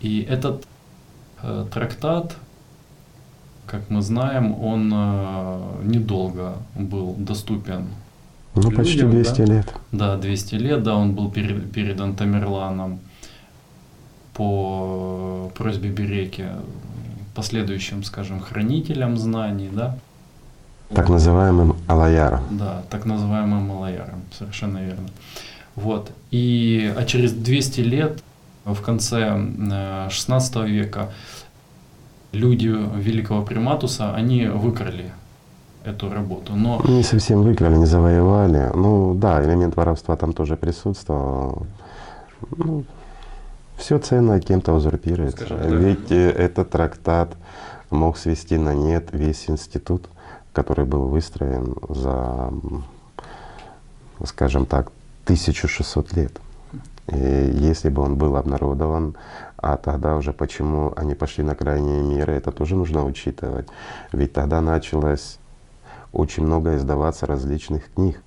И этот э, трактат, как мы знаем, он э, недолго был доступен. Ну, людям, почти 200 да? лет. Да, 200 лет, да, он был передан Тамерланом по просьбе Береки последующим, скажем, хранителям знаний, да. Так называемым алаяром. Да, так называемым алаяром, совершенно верно. Вот. И, а через 200 лет, в конце 16 э, века, люди великого приматуса, они выкрали эту работу. Но... Не совсем выкрали, не завоевали. Ну да, элемент воровства там тоже присутствовал. Ну, все ценное кем-то узурпируется. Ведь э, этот трактат мог свести на нет весь институт, который был выстроен за, скажем так, 1600 лет. И если бы он был обнародован, а тогда уже почему они пошли на крайние меры, это тоже нужно учитывать. Ведь тогда началось очень много издаваться различных книг,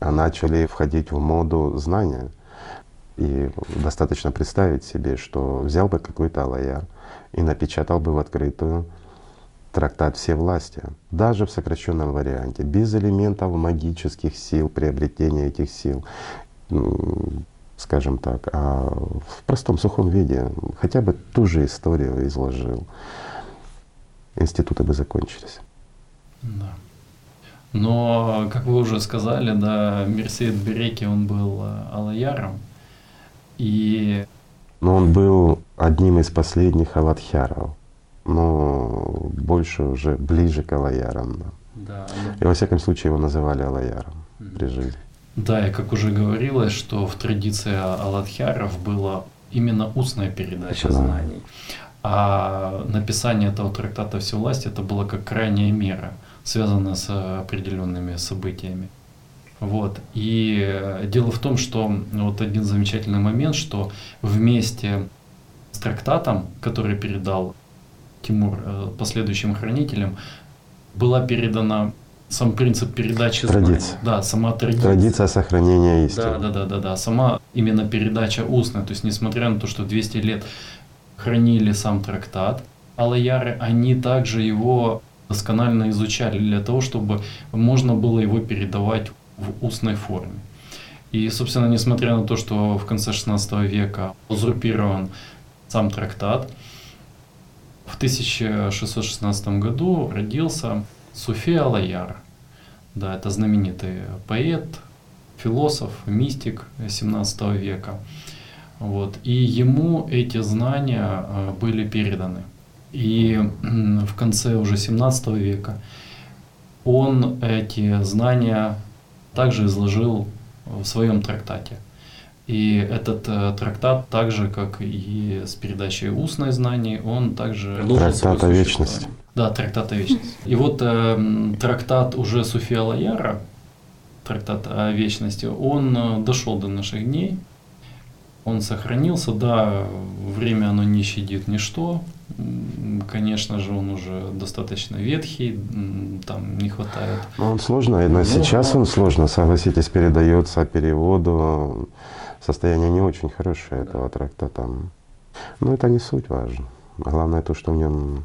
а начали входить в моду знания. И достаточно представить себе, что взял бы какой-то алаяр и напечатал бы в открытую трактат все власти, даже в сокращенном варианте, без элементов магических сил, приобретения этих сил, скажем так, а в простом сухом виде, хотя бы ту же историю изложил, институты бы закончились. Да. Но, как вы уже сказали, да, Мерсейд Береки, он был э, Алаяром, и... Но он был одним из последних аватхяров, но больше уже ближе к Алаярам. Да. И во всяком случае его называли Алаяром mm-hmm. при жизни. Да, и как уже говорилось, что в традиции Аладхяров было именно устная передача да. знаний. А написание этого трактата «Всевласть» это было как крайняя мера, связанная с определенными событиями. Вот. И э, дело в том, что вот один замечательный момент, что вместе с трактатом, который передал Тимур э, последующим хранителям, была передана сам принцип передачи Традиция. Да, сама традиция. Традиция сохранения истины. Да, да, да, да, да. Сама именно передача устная. То есть, несмотря на то, что 200 лет хранили сам трактат, алаяры, они также его досконально изучали для того, чтобы можно было его передавать в устной форме. И, собственно, несмотря на то, что в конце XVI века узурпирован сам трактат, в 1616 году родился Суфи Алаяр. Да, это знаменитый поэт, философ, мистик 17 века. Вот. И ему эти знания э, были переданы. И в конце уже 17 века он эти знания также изложил в своем трактате. И этот э, трактат, так же как и с передачей устной знаний, он также... Трактат о вечности. Да, трактат о вечности. И вот э, трактат уже Суфия Лаяра, трактат о вечности, он э, дошел до наших дней. Он сохранился, да, время оно не щадит ничто. Конечно же, он уже достаточно ветхий, там не хватает. Но он сложно, но сейчас он сложно, согласитесь, передается переводу. Состояние не очень хорошее этого трактата. Но это не суть важно. Главное то, что в нем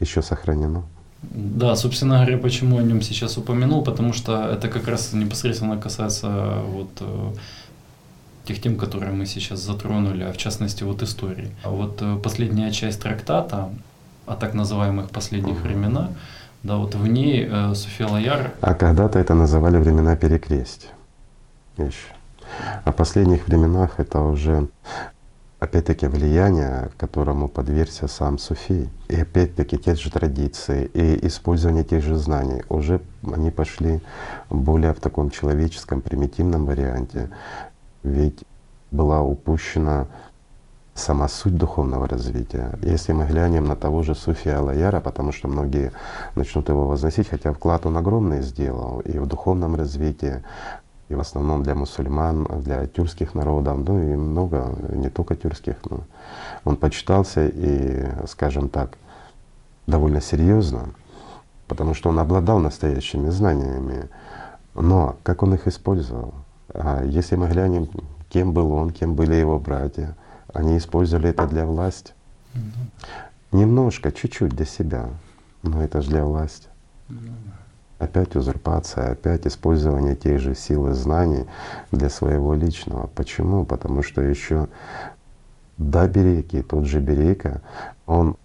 еще сохранено. Да, собственно говоря, почему о нем сейчас упомянул, потому что это как раз непосредственно касается вот э, тех тем, которые мы сейчас затронули, а в частности вот истории. Вот э, последняя часть трактата о так называемых последних временах, да, вот в ней э, София Лояр... А когда-то это называли времена перекрестия еще. О последних временах это уже опять-таки влияние, которому подвергся сам Суфий. И опять-таки те же традиции и использование тех же знаний. Уже они пошли более в таком человеческом, примитивном варианте. Ведь была упущена сама суть духовного развития. Если мы глянем на того же Суфия Алаяра, потому что многие начнут его возносить, хотя вклад он огромный сделал и в духовном развитии, и в основном для мусульман, для тюркских народов, ну и много, не только тюркских, но он почитался и, скажем так, довольно серьезно, потому что он обладал настоящими знаниями. Но как он их использовал? А если мы глянем, кем был он, кем были его братья, они использовали это для власти. Немножко, чуть-чуть для себя, но это же для власти. Опять узурпация, опять использование тех же сил и знаний для своего личного. Почему? Потому что еще до Береки, тот же Берека, он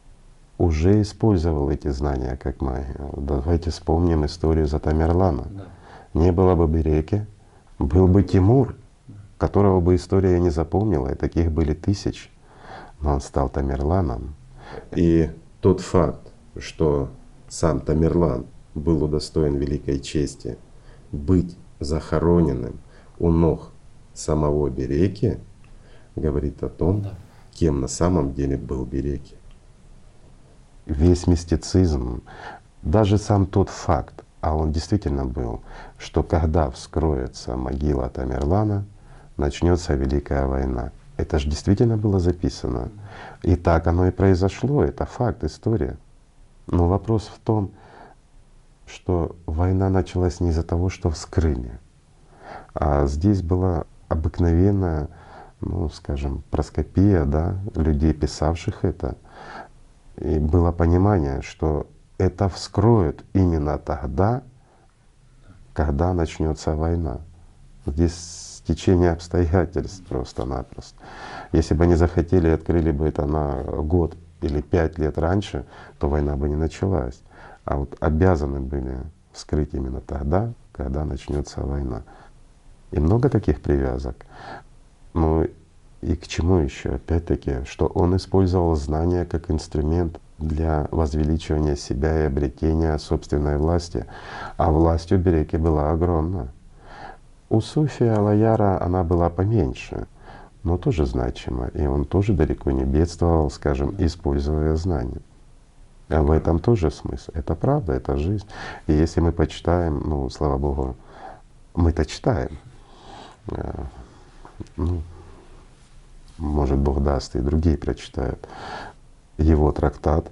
уже использовал эти знания как магию. Давайте вспомним историю за Тамерлана. Да. Не было бы Береки, был бы Тимур, которого бы история не запомнила, и таких были тысячи. Но он стал Тамерланом. И тот факт, что сам Тамерлан был удостоен великой чести быть захороненным у ног самого Береки, говорит о том, да. кем на самом деле был Береки. Весь мистицизм, даже сам тот факт, а он действительно был, что когда вскроется могила Тамерлана, начнется Великая война. Это же действительно было записано. И так оно и произошло, это факт, история. Но вопрос в том, что война началась не из-за того, что вскрыли, а здесь была обыкновенная, ну, скажем, проскопия, да, людей, писавших это. И было понимание, что это вскроют именно тогда, когда начнется война. Здесь течение обстоятельств просто-напросто. Если бы они захотели, открыли бы это на год или пять лет раньше, то война бы не началась а вот обязаны были вскрыть именно тогда, когда начнется война. И много таких привязок. Ну и к чему еще? Опять-таки, что он использовал знания как инструмент для возвеличивания себя и обретения собственной власти. А власть у Береки была огромна. У Суфия Алаяра она была поменьше, но тоже значима. И он тоже далеко не бедствовал, скажем, используя знания. А в этом тоже смысл. Это правда, это жизнь. И если мы почитаем, ну, слава Богу, мы-то читаем. Э, ну, может, Бог даст, и другие прочитают его трактат,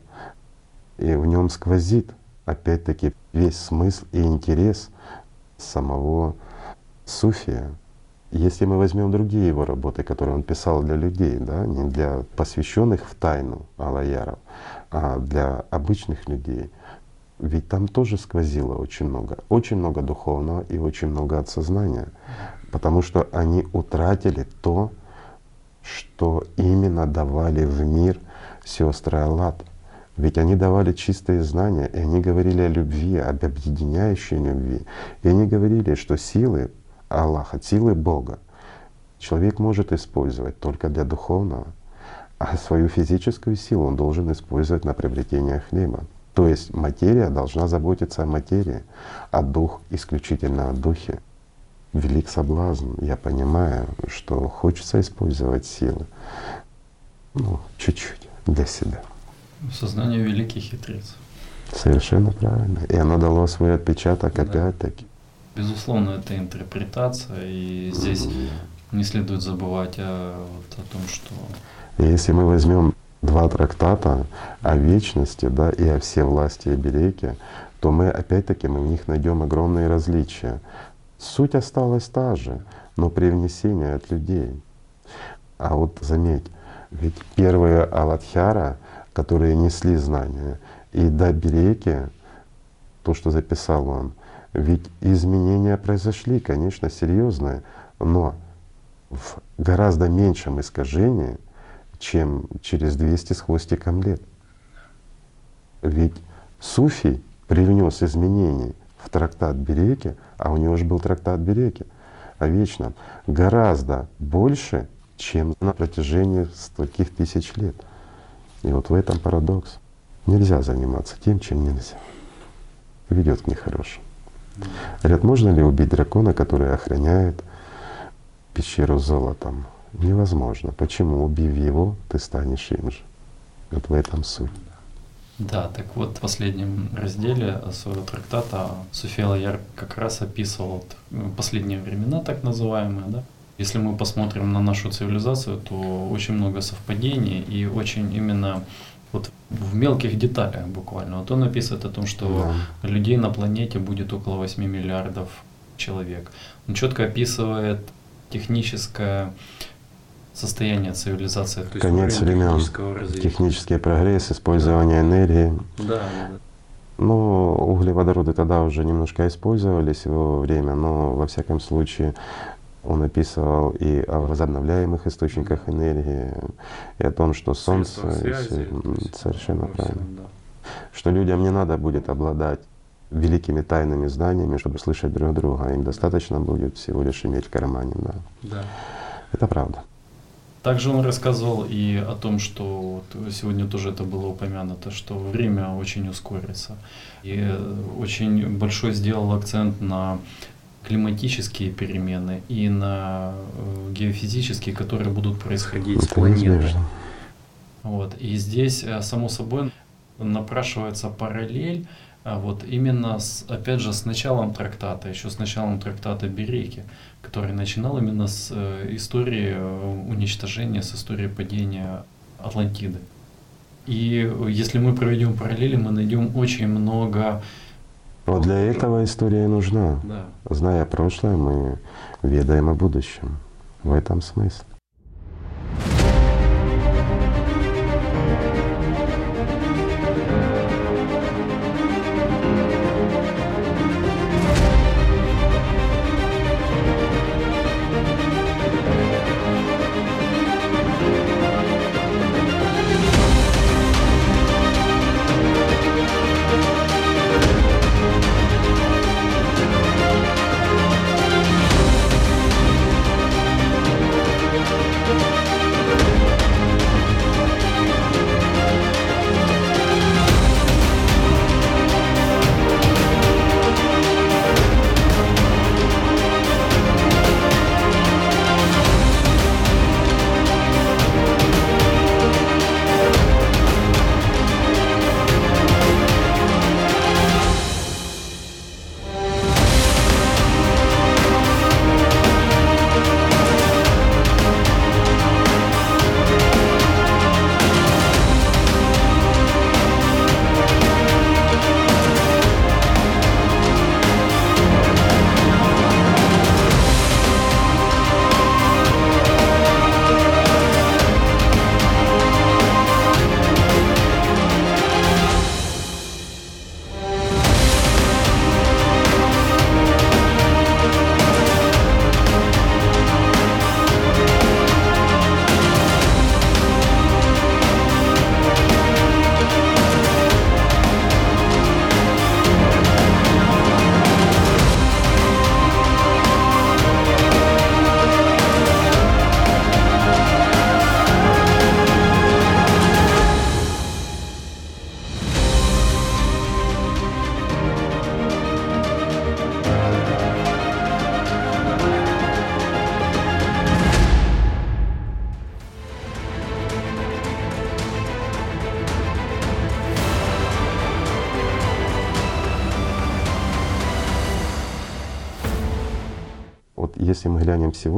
и в нем сквозит опять-таки весь смысл и интерес самого суфия. Если мы возьмем другие его работы, которые он писал для людей, да, не для посвященных в тайну Алаяров, а для обычных людей, ведь там тоже сквозило очень много, очень много духовного и очень много от сознания, потому что они утратили то, что именно давали в мир сестры Аллат. Ведь они давали чистые знания, и они говорили о любви, об объединяющей любви. И они говорили, что силы Аллаха, силы Бога человек может использовать только для духовного — а свою физическую силу он должен использовать на приобретение хлеба. То есть материя должна заботиться о материи, а дух исключительно о духе. Велик соблазн. Я понимаю, что хочется использовать силы. Ну, чуть-чуть для себя. Сознание великий хитрец. Совершенно правильно. И оно дало свой отпечаток да. опять-таки. Безусловно, это интерпретация, и здесь не следует забывать о, вот, о том, что... Если мы возьмем два трактата о вечности да, и о всевластии Береке, то мы опять-таки мы в них найдем огромные различия. Суть осталась та же, но привнесение от людей. А вот заметь, ведь первые Аладхяра, которые несли знания, и до Береки, то, что записал он, ведь изменения произошли, конечно, серьезные, но в гораздо меньшем искажении, чем через 200 с хвостиком лет. Ведь Суфий привнес изменений в трактат Береки, а у него же был трактат Береки о вечном, гораздо больше, чем на протяжении стольких тысяч лет. И вот в этом парадокс. Нельзя заниматься тем, чем нельзя. Ведет к нехорошему. Говорят, можно ли убить дракона, который охраняет пещеру золотом? Невозможно. Почему? Убив его, ты станешь им же. Вот в этом суть. Да, так вот в последнем разделе своего трактата Суфия Лаяр как раз описывал последние времена, так называемые, да. Если мы посмотрим на нашу цивилизацию, то очень много совпадений и очень именно вот в мелких деталях буквально. Вот он описывает о том, что да. людей на планете будет около 8 миллиардов человек. Он четко описывает техническое состояние цивилизации. То Конец времен, технический прогресс, использование энергии. Да, да. Ну, углеводороды тогда уже немножко использовались в его время, но во всяком случае он описывал и о возобновляемых источниках энергии, и о том, что Солнце... Связи, совершенно правильно. Да. Что людям не надо будет обладать великими тайными знаниями, чтобы слышать друг друга. Им достаточно будет всего лишь иметь в кармане. Да. Да. Это правда. Также он рассказывал и о том, что сегодня тоже это было упомянуто, что время очень ускорится. И очень большой сделал акцент на климатические перемены и на э, геофизические, которые будут происходить с планетой. Вот. И здесь, э, само собой, напрашивается параллель вот именно с, опять же с началом трактата, еще с началом трактата Береки, который начинал именно с э, истории э, уничтожения, с истории падения Атлантиды. И если мы проведем параллели, мы найдем очень много вот для этого история нужна. Да. Зная прошлое, мы ведаем о будущем. В этом смысл.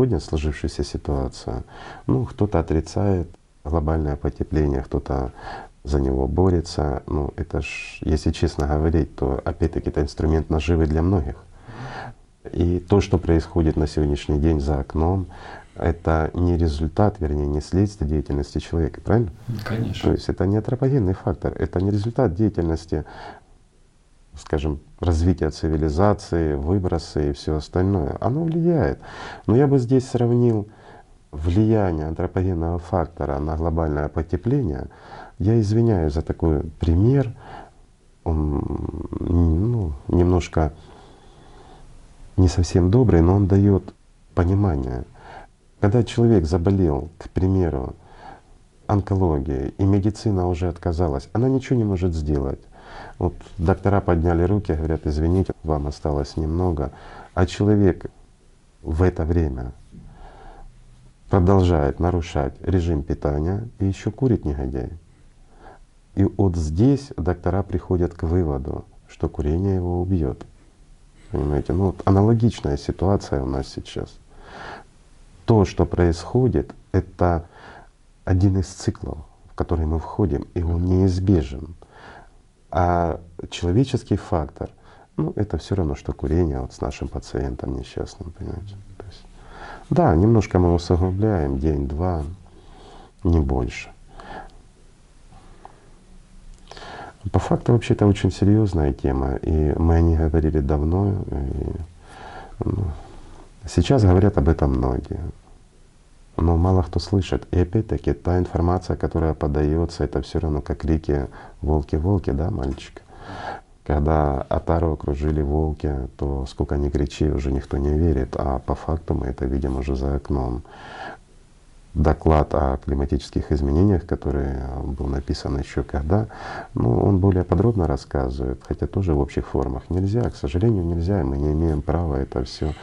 Сегодня сложившуюся ситуацию, ну, кто-то отрицает глобальное потепление, кто-то за него борется. Ну, это ж, если честно говорить, то опять-таки это инструмент наживы для многих. И то, что происходит на сегодняшний день за окном, это не результат, вернее, не следствие деятельности человека, правильно? Конечно. То есть это не антропогенный фактор, это не результат деятельности, скажем, развития цивилизации, выбросы и все остальное. Оно влияет. Но я бы здесь сравнил влияние антропогенного фактора на глобальное потепление. Я извиняюсь за такой пример. Он ну, немножко не совсем добрый, но он дает понимание. Когда человек заболел, к примеру, онкологией, и медицина уже отказалась, она ничего не может сделать. Вот доктора подняли руки, говорят, извините, вам осталось немного, а человек в это время продолжает нарушать режим питания и еще курит негодяй. И вот здесь доктора приходят к выводу, что курение его убьет. Понимаете? Ну вот аналогичная ситуация у нас сейчас. То, что происходит, это один из циклов, в который мы входим, и он неизбежен. А человеческий фактор, ну это все равно, что курение вот с нашим пациентом несчастным, понимаете. То есть, да, немножко мы усугубляем, день-два, не больше. По факту вообще это очень серьезная тема, и мы о ней говорили давно. И, ну, сейчас говорят об этом многие, но мало кто слышит. И опять-таки та информация, которая подается, это все равно как крики «волки-волки», да, мальчик? Когда Атару окружили волки, то сколько ни кричи, уже никто не верит, а по факту мы это видим уже за окном доклад о климатических изменениях, который был написан еще когда, ну, он более подробно рассказывает, хотя тоже в общих формах. Нельзя, к сожалению, нельзя, мы не имеем права это все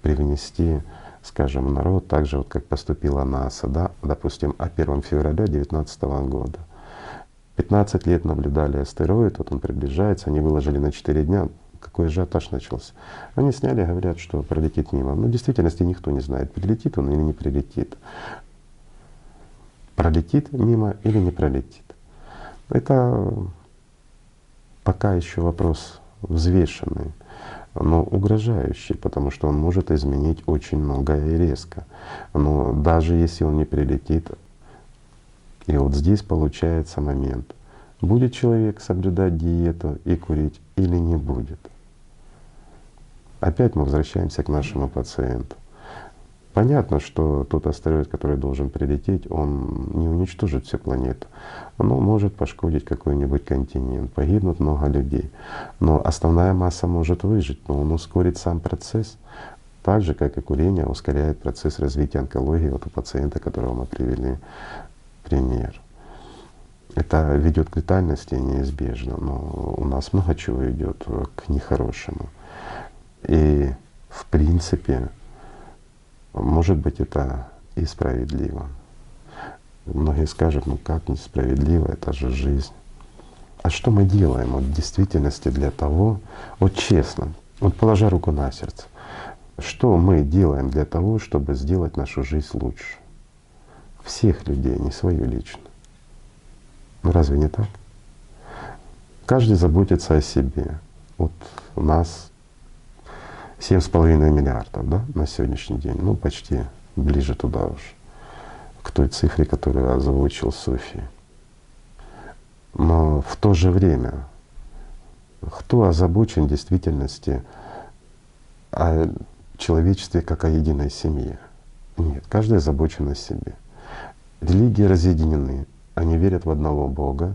привнести, скажем, народ, так же, вот как поступила НАСА, да, допустим, о 1 февраля 2019 года. 15 лет наблюдали астероид, вот он приближается, они выложили на 4 дня, какой ажиотаж начался. Они сняли, говорят, что пролетит мимо. Но в действительности никто не знает, прилетит он или не прилетит. Пролетит мимо или не пролетит. Это пока еще вопрос взвешенный, но угрожающий, потому что он может изменить очень многое и резко. Но даже если он не прилетит, и вот здесь получается момент, будет человек соблюдать диету и курить или не будет. Опять мы возвращаемся к нашему пациенту. Понятно, что тот астероид, который должен прилететь, он не уничтожит всю планету, но может пошкодить какой-нибудь континент, погибнут много людей. Но основная масса может выжить, но он ускорит сам процесс, так же, как и курение ускоряет процесс развития онкологии вот у пациента, которого мы привели пример. Это ведет к летальности неизбежно, но у нас много чего идет к нехорошему. И в принципе, может быть, это и справедливо. Многие скажут, ну как несправедливо, это же жизнь. А что мы делаем вот в действительности для того, вот честно, вот положа руку на сердце, что мы делаем для того, чтобы сделать нашу жизнь лучше? Всех людей, не свою лично. Ну разве не так? Каждый заботится о себе. Вот у нас семь с половиной миллиардов да, на сегодняшний день, ну почти ближе туда уж, к той цифре, которую озвучил Софи. Но в то же время, кто озабочен в действительности о человечестве как о единой семье? Нет, каждый озабочен о себе. Религии разъединены, они верят в одного Бога,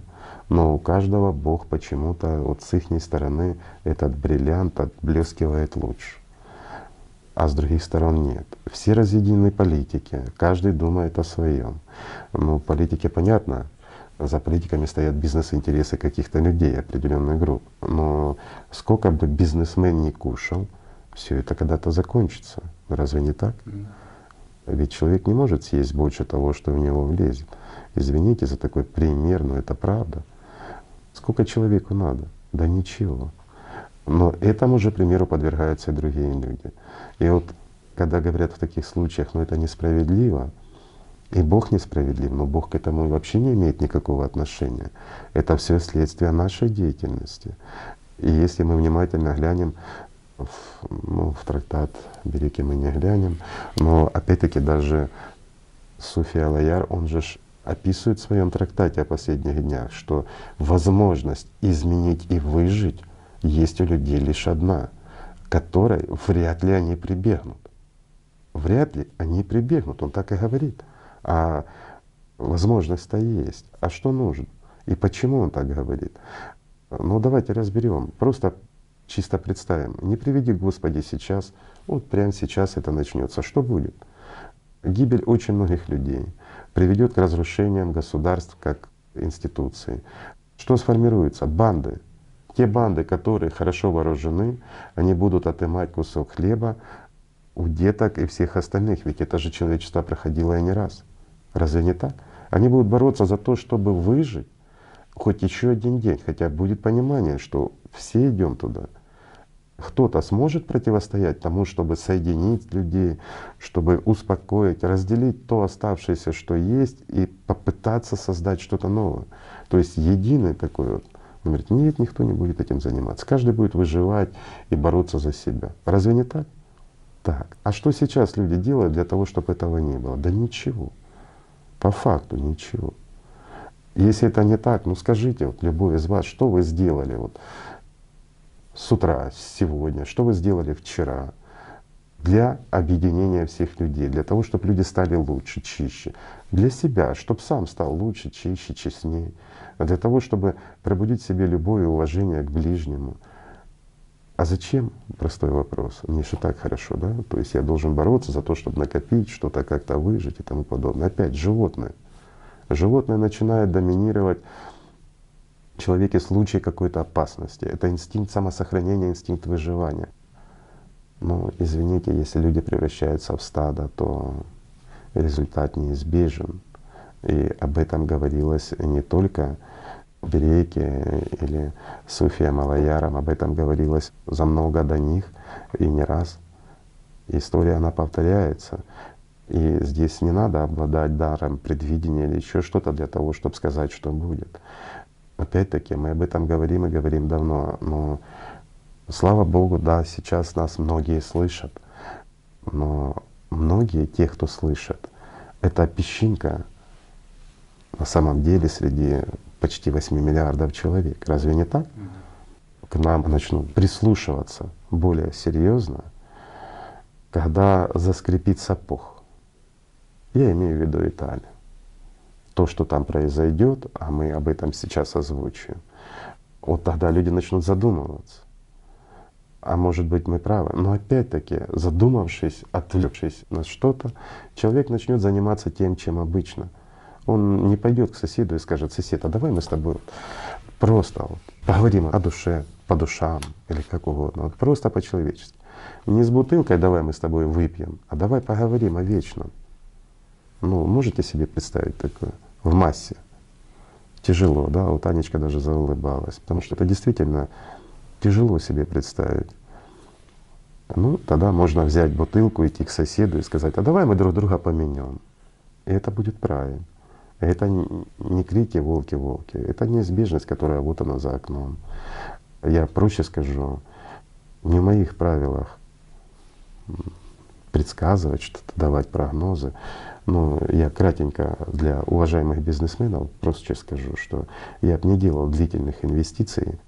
но у каждого Бог почему-то вот с их стороны этот бриллиант отблескивает лучше, а с других сторон нет. Все разъединены политики, каждый думает о своем. Ну, политике понятно, за политиками стоят бизнес-интересы каких-то людей, определенных групп. Но сколько бы бизнесмен ни кушал, все это когда-то закончится. Разве не так? Ведь человек не может съесть больше того, что в него влезет. Извините за такой пример, но это правда. Сколько человеку надо? Да ничего. Но этому же примеру подвергаются и другие люди. И вот когда говорят в таких случаях, ну это несправедливо, и Бог несправедлив, но Бог к этому вообще не имеет никакого отношения. Это все следствие нашей деятельности. И если мы внимательно глянем в, ну, в трактат Береки мы не глянем, но опять-таки даже Суфи Алаяр, он же описывает в своем трактате о последних днях, что возможность изменить и выжить есть у людей лишь одна, которой вряд ли они прибегнут. Вряд ли они прибегнут, он так и говорит. А возможность-то есть. А что нужно? И почему он так говорит? Ну давайте разберем. Просто чисто представим. Не приведи Господи сейчас, вот прямо сейчас это начнется. Что будет? Гибель очень многих людей приведет к разрушениям государств как институции. Что сформируется? Банды. Те банды, которые хорошо вооружены, они будут отымать кусок хлеба у деток и всех остальных, ведь это же человечество проходило и не раз. Разве не так? Они будут бороться за то, чтобы выжить хоть еще один день, хотя будет понимание, что все идем туда. Кто-то сможет противостоять тому, чтобы соединить людей, чтобы успокоить, разделить то оставшееся, что есть, и попытаться создать что-то новое. То есть единый такой вот. Он говорит, нет, никто не будет этим заниматься. Каждый будет выживать и бороться за себя. Разве не так? Так. А что сейчас люди делают для того, чтобы этого не было? Да ничего. По факту ничего. Если это не так, ну скажите, вот любой из вас, что вы сделали вот с утра, сегодня, что вы сделали вчера для объединения всех людей, для того, чтобы люди стали лучше, чище, для себя, чтобы сам стал лучше, чище, честнее, для того, чтобы пробудить в себе любое уважение к ближнему. А зачем? Простой вопрос. Мне же так хорошо, да? То есть я должен бороться за то, чтобы накопить, что-то как-то выжить и тому подобное. Опять животное. Животное начинает доминировать человеке в случае какой-то опасности. Это инстинкт самосохранения, инстинкт выживания. Но извините, если люди превращаются в стадо, то результат неизбежен. И об этом говорилось не только Береке или Суфия Малаяром, об этом говорилось за много до них и не раз. История, она повторяется. И здесь не надо обладать даром предвидения или еще что-то для того, чтобы сказать, что будет. Опять-таки, мы об этом говорим и говорим давно, но слава Богу, да, сейчас нас многие слышат, но многие, те, кто слышат, это песчинка на самом деле среди почти 8 миллиардов человек. Разве не так? К нам начнут прислушиваться более серьезно, когда заскрипит сапог. Я имею в виду Италию то, что там произойдет, а мы об этом сейчас озвучим, вот тогда люди начнут задумываться. А может быть мы правы. Но опять-таки, задумавшись, отвлекшись на что-то, человек начнет заниматься тем, чем обычно. Он не пойдет к соседу и скажет, сосед, а давай мы с тобой просто вот поговорим о душе, по душам или как угодно, вот просто по-человечески. Не с бутылкой давай мы с тобой выпьем, а давай поговорим о вечном. Ну, можете себе представить такое? в массе. Тяжело, да, вот Анечка даже заулыбалась, потому что это действительно тяжело себе представить. Ну, тогда можно взять бутылку, идти к соседу и сказать, а давай мы друг друга поменяем. И это будет правильно. Это не крики волки-волки, это неизбежность, которая вот она за окном. Я проще скажу, не в моих правилах предсказывать что-то, давать прогнозы. Но я кратенько для уважаемых бизнесменов просто скажу, что я бы не делал длительных инвестиций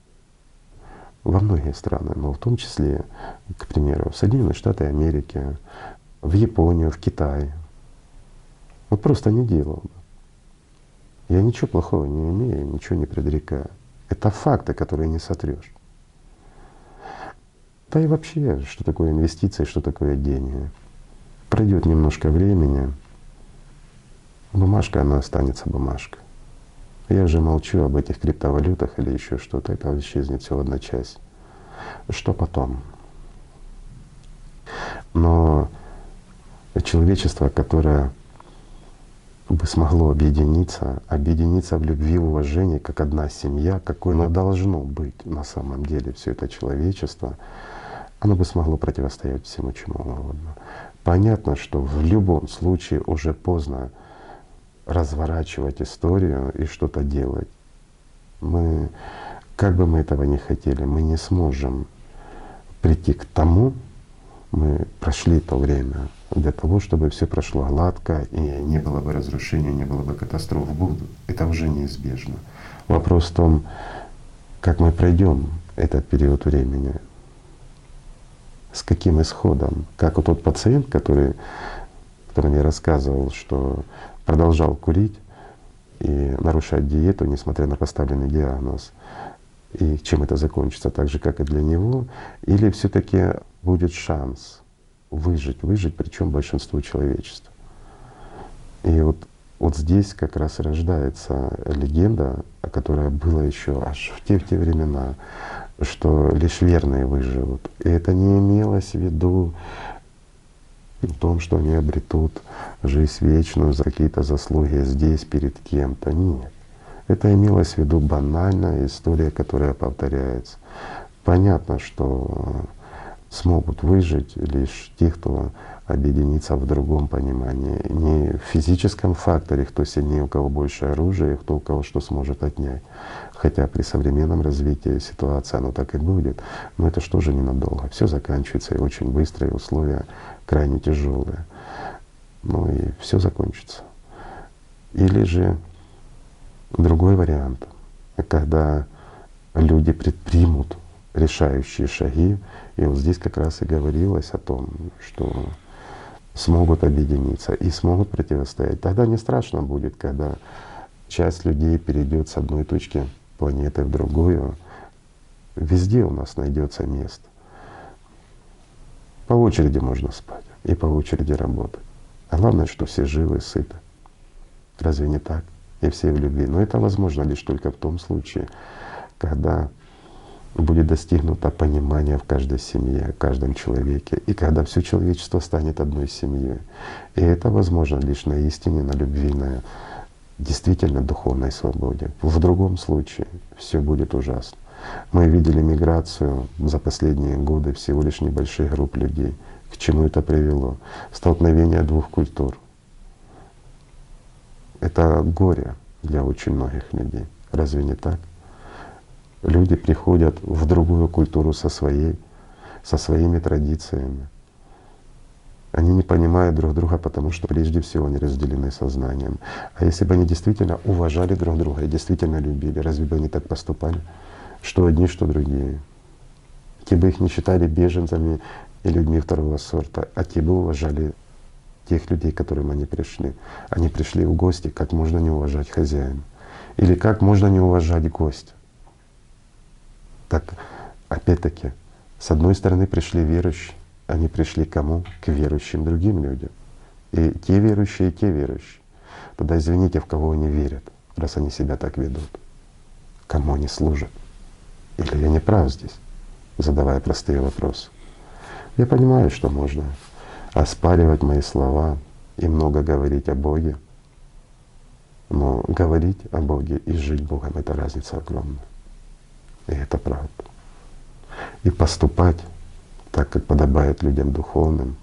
во многие страны, но в том числе, к примеру, в Соединенные Штаты Америки, в Японию, в Китай. Вот просто не делал. Я ничего плохого не имею, ничего не предрекаю. Это факты, которые не сотрешь. Да и вообще, что такое инвестиции, что такое деньги. Пройдет немножко времени, бумажка, она останется бумажкой. Я уже молчу об этих криптовалютах или еще что-то, это исчезнет всего одна часть. Что потом? Но человечество, которое бы смогло объединиться, объединиться в любви, уважении, как одна семья, какой оно должно быть на самом деле все это человечество, оно бы смогло противостоять всему чему угодно. Понятно, что в любом случае уже поздно разворачивать историю и что-то делать. Мы, как бы мы этого не хотели, мы не сможем прийти к тому, мы прошли то время для того, чтобы все прошло гладко и не было бы разрушения, не было бы катастроф будут. Это уже неизбежно. Вопрос в том, как мы пройдем этот период времени, с каким исходом. Как вот тот пациент, который, которым я рассказывал, что продолжал курить и нарушать диету, несмотря на поставленный диагноз. И чем это закончится, так же, как и для него, или все таки будет шанс выжить, выжить, причем большинству человечества. И вот, вот здесь как раз рождается легенда, которая была еще аж в те, в те времена, что лишь верные выживут. И это не имелось в виду в том, что они обретут жизнь вечную за какие-то заслуги здесь перед кем-то. Нет. Это имелось в виду банальная история, которая повторяется. Понятно, что смогут выжить лишь те, кто объединится в другом понимании. Не в физическом факторе, кто сильнее, у кого больше оружия, кто у кого что сможет отнять. Хотя при современном развитии ситуации оно так и будет. Но это что же ненадолго. Все заканчивается и очень быстро, и условия крайне тяжелые. Ну и все закончится. Или же другой вариант, когда люди предпримут решающие шаги. И вот здесь как раз и говорилось о том, что смогут объединиться и смогут противостоять. Тогда не страшно будет, когда часть людей перейдет с одной точки планеты в другую. Везде у нас найдется место. По очереди можно спать и по очереди работать. А главное, что все живы, сыты. Разве не так? И все в любви. Но это возможно лишь только в том случае, когда будет достигнуто понимание в каждой семье, в каждом человеке, и когда все человечество станет одной семьей. И это возможно лишь на истине, на любви, на действительно духовной свободе. В другом случае все будет ужасно. Мы видели миграцию за последние годы всего лишь небольших групп людей. К чему это привело? Столкновение двух культур. Это горе для очень многих людей. Разве не так? Люди приходят в другую культуру со своей, со своими традициями. Они не понимают друг друга, потому что прежде всего они разделены сознанием. А если бы они действительно уважали друг друга и действительно любили, разве бы они так поступали? Что одни, что другие. Те бы их не считали беженцами и людьми второго сорта, а те бы уважали тех людей, к которым они пришли. Они пришли в гости, как можно не уважать хозяина? Или как можно не уважать гостя? Так, опять-таки, с одной стороны пришли верующие, они пришли к кому? К верующим другим людям. И те верующие, и те верующие. Тогда извините, в кого они верят, раз они себя так ведут. Кому они служат? Или я не прав здесь, задавая простые вопросы? Я понимаю, что можно оспаривать мои слова и много говорить о Боге, но говорить о Боге и жить Богом — это разница огромная. И это правда. И поступать так, как подобает людям духовным,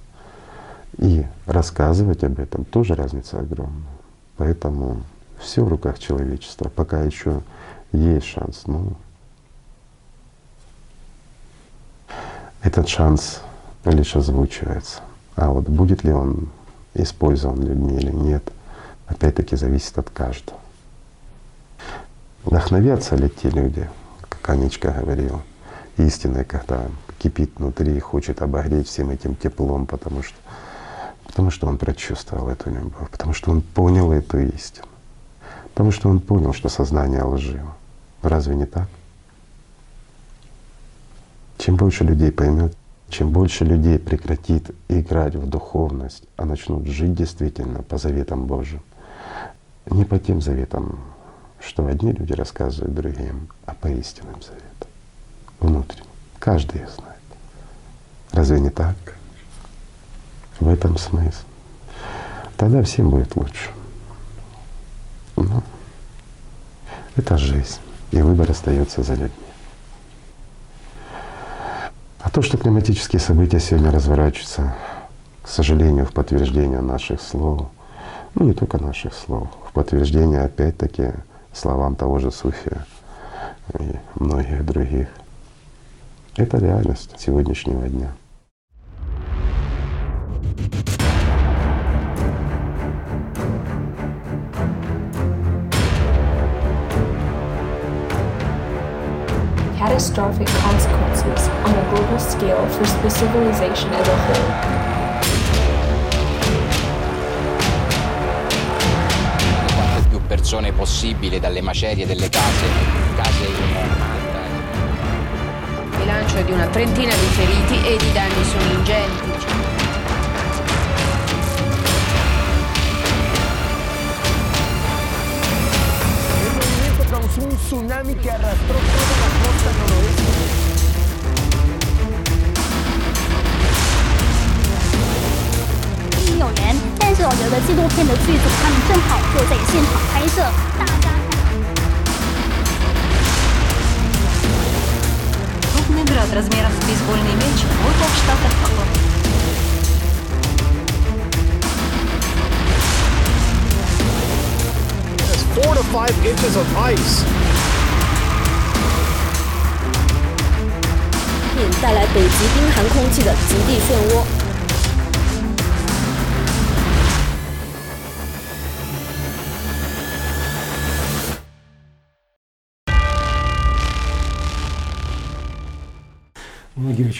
и рассказывать об этом тоже разница огромная. Поэтому все в руках человечества, пока еще есть шанс. Ну, этот шанс лишь озвучивается. А вот будет ли он использован людьми или нет, опять-таки зависит от каждого. Вдохновятся ли те люди, Канечка говорил, истинная, когда кипит внутри и хочет обогреть всем этим теплом, потому что, потому что он прочувствовал эту любовь, потому что он понял эту истину, потому что он понял, что сознание лживо. Разве не так? Чем больше людей поймет, чем больше людей прекратит играть в духовность, а начнут жить действительно по заветам Божьим, не по тем заветам что одни люди рассказывают другим, а по истинным заветам, внутренним. Каждый их знает. Разве не так? В этом смысл. Тогда всем будет лучше. Ну, это жизнь, и выбор остается за людьми. А то, что климатические события сегодня разворачиваются к сожалению, в подтверждение наших слов, ну не только наших слов, в подтверждение опять-таки словам того же Суфия и многих других. Это реальность сегодняшнего дня. catastrophic consequences on a global scale for civilization as a whole. persone possibile dalle macerie delle case, case Il bilancio è di una trentina di feriti ed i danni sono ingenti.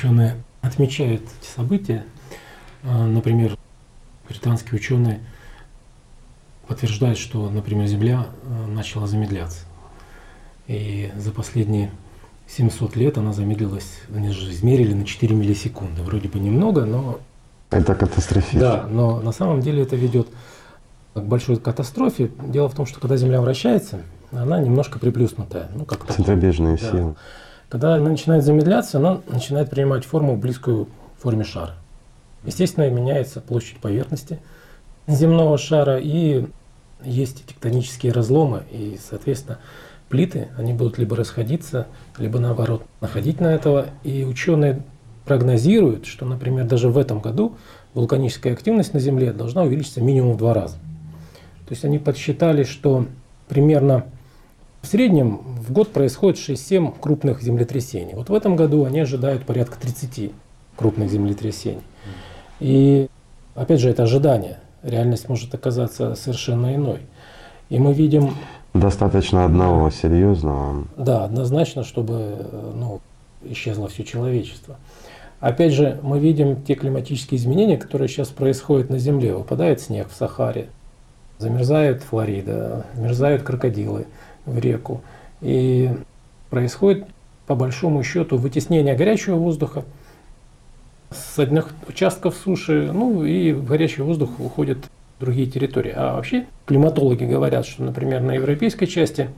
Ученые отмечают эти события. А, например, британские ученые подтверждают, что, например, Земля а, начала замедляться. И за последние 700 лет она замедлилась, они же измерили на 4 миллисекунды. Вроде бы немного, но... Это катастрофично. Да, но на самом деле это ведет к большой катастрофе. Дело в том, что когда Земля вращается, она немножко приплюснутая. Ну, как Центробежные да. силы. Когда она начинает замедляться, она начинает принимать форму, близкую форме шара. Естественно, меняется площадь поверхности земного шара, и есть тектонические разломы, и, соответственно, плиты, они будут либо расходиться, либо наоборот находить на этого. И ученые прогнозируют, что, например, даже в этом году вулканическая активность на Земле должна увеличиться минимум в два раза. То есть они подсчитали, что примерно в среднем в год происходит 6-7 крупных землетрясений. Вот в этом году они ожидают порядка 30 крупных землетрясений. И опять же, это ожидание. Реальность может оказаться совершенно иной. И мы видим... Достаточно одного серьезного. Да, однозначно, чтобы ну, исчезло все человечество. Опять же, мы видим те климатические изменения, которые сейчас происходят на Земле. Выпадает снег в Сахаре, замерзает Флорида, замерзают крокодилы в реку. И происходит по большому счету вытеснение горячего воздуха с одних участков суши, ну и в горячий воздух уходят другие территории. А вообще климатологи говорят, что, например, на европейской части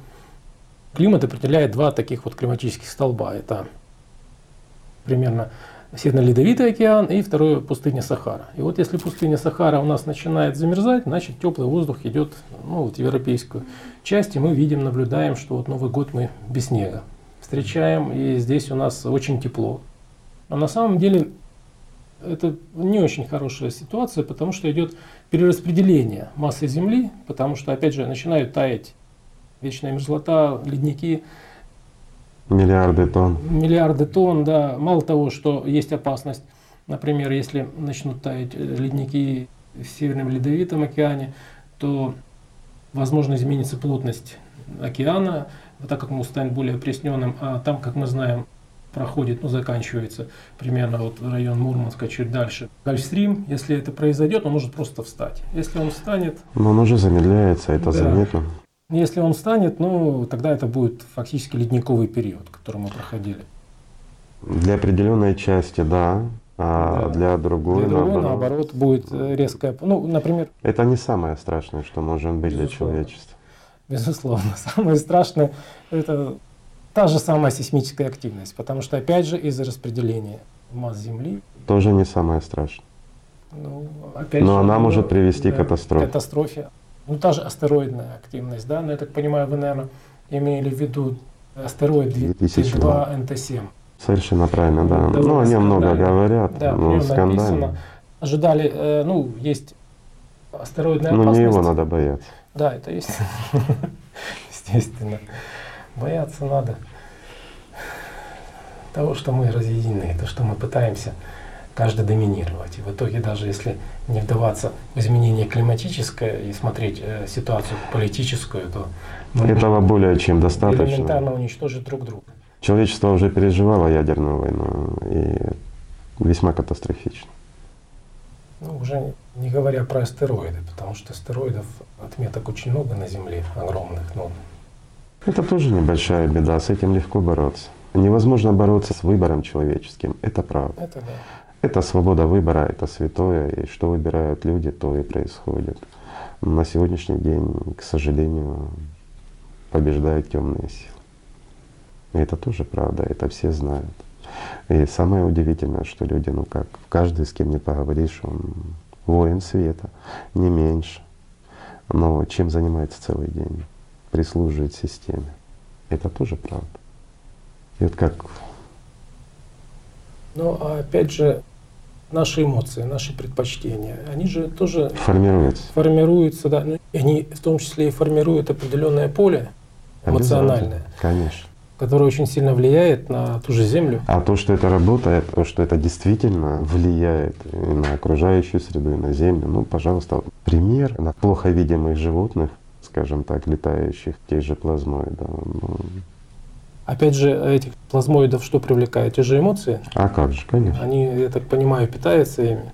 климат определяет два таких вот климатических столба. Это примерно Северно-Ледовитый океан и второе пустыня Сахара. И вот если пустыня Сахара у нас начинает замерзать, значит теплый воздух идет ну, вот в европейскую часть, и мы видим, наблюдаем, что вот Новый год мы без снега встречаем, и здесь у нас очень тепло. А на самом деле это не очень хорошая ситуация, потому что идет перераспределение массы Земли, потому что, опять же, начинают таять вечная мерзлота, ледники, Миллиарды тонн. Миллиарды тонн, да. Мало того, что есть опасность, например, если начнут таять ледники в Северном Ледовитом океане, то, возможно, изменится плотность океана, так как он станет более опресненным, а там, как мы знаем, проходит, ну, заканчивается примерно вот район Мурманска, чуть дальше. Гольфстрим, если это произойдет, он может просто встать. Если он встанет... Но он уже замедляется, это да. заметно. Если он станет, ну, тогда это будет фактически ледниковый период, который мы проходили. Для определенной части, да, а да. для другой, для другой наоборот. наоборот будет э, резкая, ну, например. Это не самое страшное, что может быть Безусловно. для человечества. Безусловно, самое страшное это та же самая сейсмическая активность, потому что опять же из-за распределения масс Земли. Тоже не самое страшное. Ну, опять Но же, она может привести да, к катастрофе. катастрофе. Ну, та же астероидная активность, да, но я так понимаю, вы, наверное, имели в виду астероид 2002 НТ-7. Совершенно правильно, да. Ну, о нем много говорят, да, но скандально. ожидали, э, ну, есть астероидная Но опасность. не его надо бояться. Да, это есть. Естественно. Бояться надо того, что мы разъединены, то, что мы пытаемся каждый доминировать. И в итоге, даже если не вдаваться в изменение климатическое и смотреть э, ситуацию политическую, то мы Этого более чем достаточно. элементарно уничтожить друг друга. Человечество уже переживало ядерную войну и весьма катастрофично. Ну, уже не говоря про астероиды, потому что астероидов отметок очень много на Земле, огромных. Но Это тоже небольшая беда, с этим легко бороться. Невозможно бороться с выбором человеческим, это правда. это да. Это свобода выбора, это святое, и что выбирают люди, то и происходит. На сегодняшний день, к сожалению, побеждают темные силы. И это тоже правда, это все знают. И самое удивительное, что люди, ну как, каждый, с кем не поговоришь, он воин света, не меньше. Но чем занимается целый день? Прислуживает системе. Это тоже правда. И вот как Но а опять же, наши эмоции, наши предпочтения, они же тоже формируется. формируются, да, ну, они в том числе и формируют определенное поле эмоциональное, Конечно. которое очень сильно влияет на ту же Землю. А то, что это работает, то, что это действительно влияет и на окружающую среду, и на Землю, ну, пожалуйста, пример на плохо видимых животных, скажем так, летающих, тех же плазмоидов. ну, Опять же, этих плазмоидов что привлекает? Те же эмоции. а как же, конечно. Они, я так понимаю, питаются ими.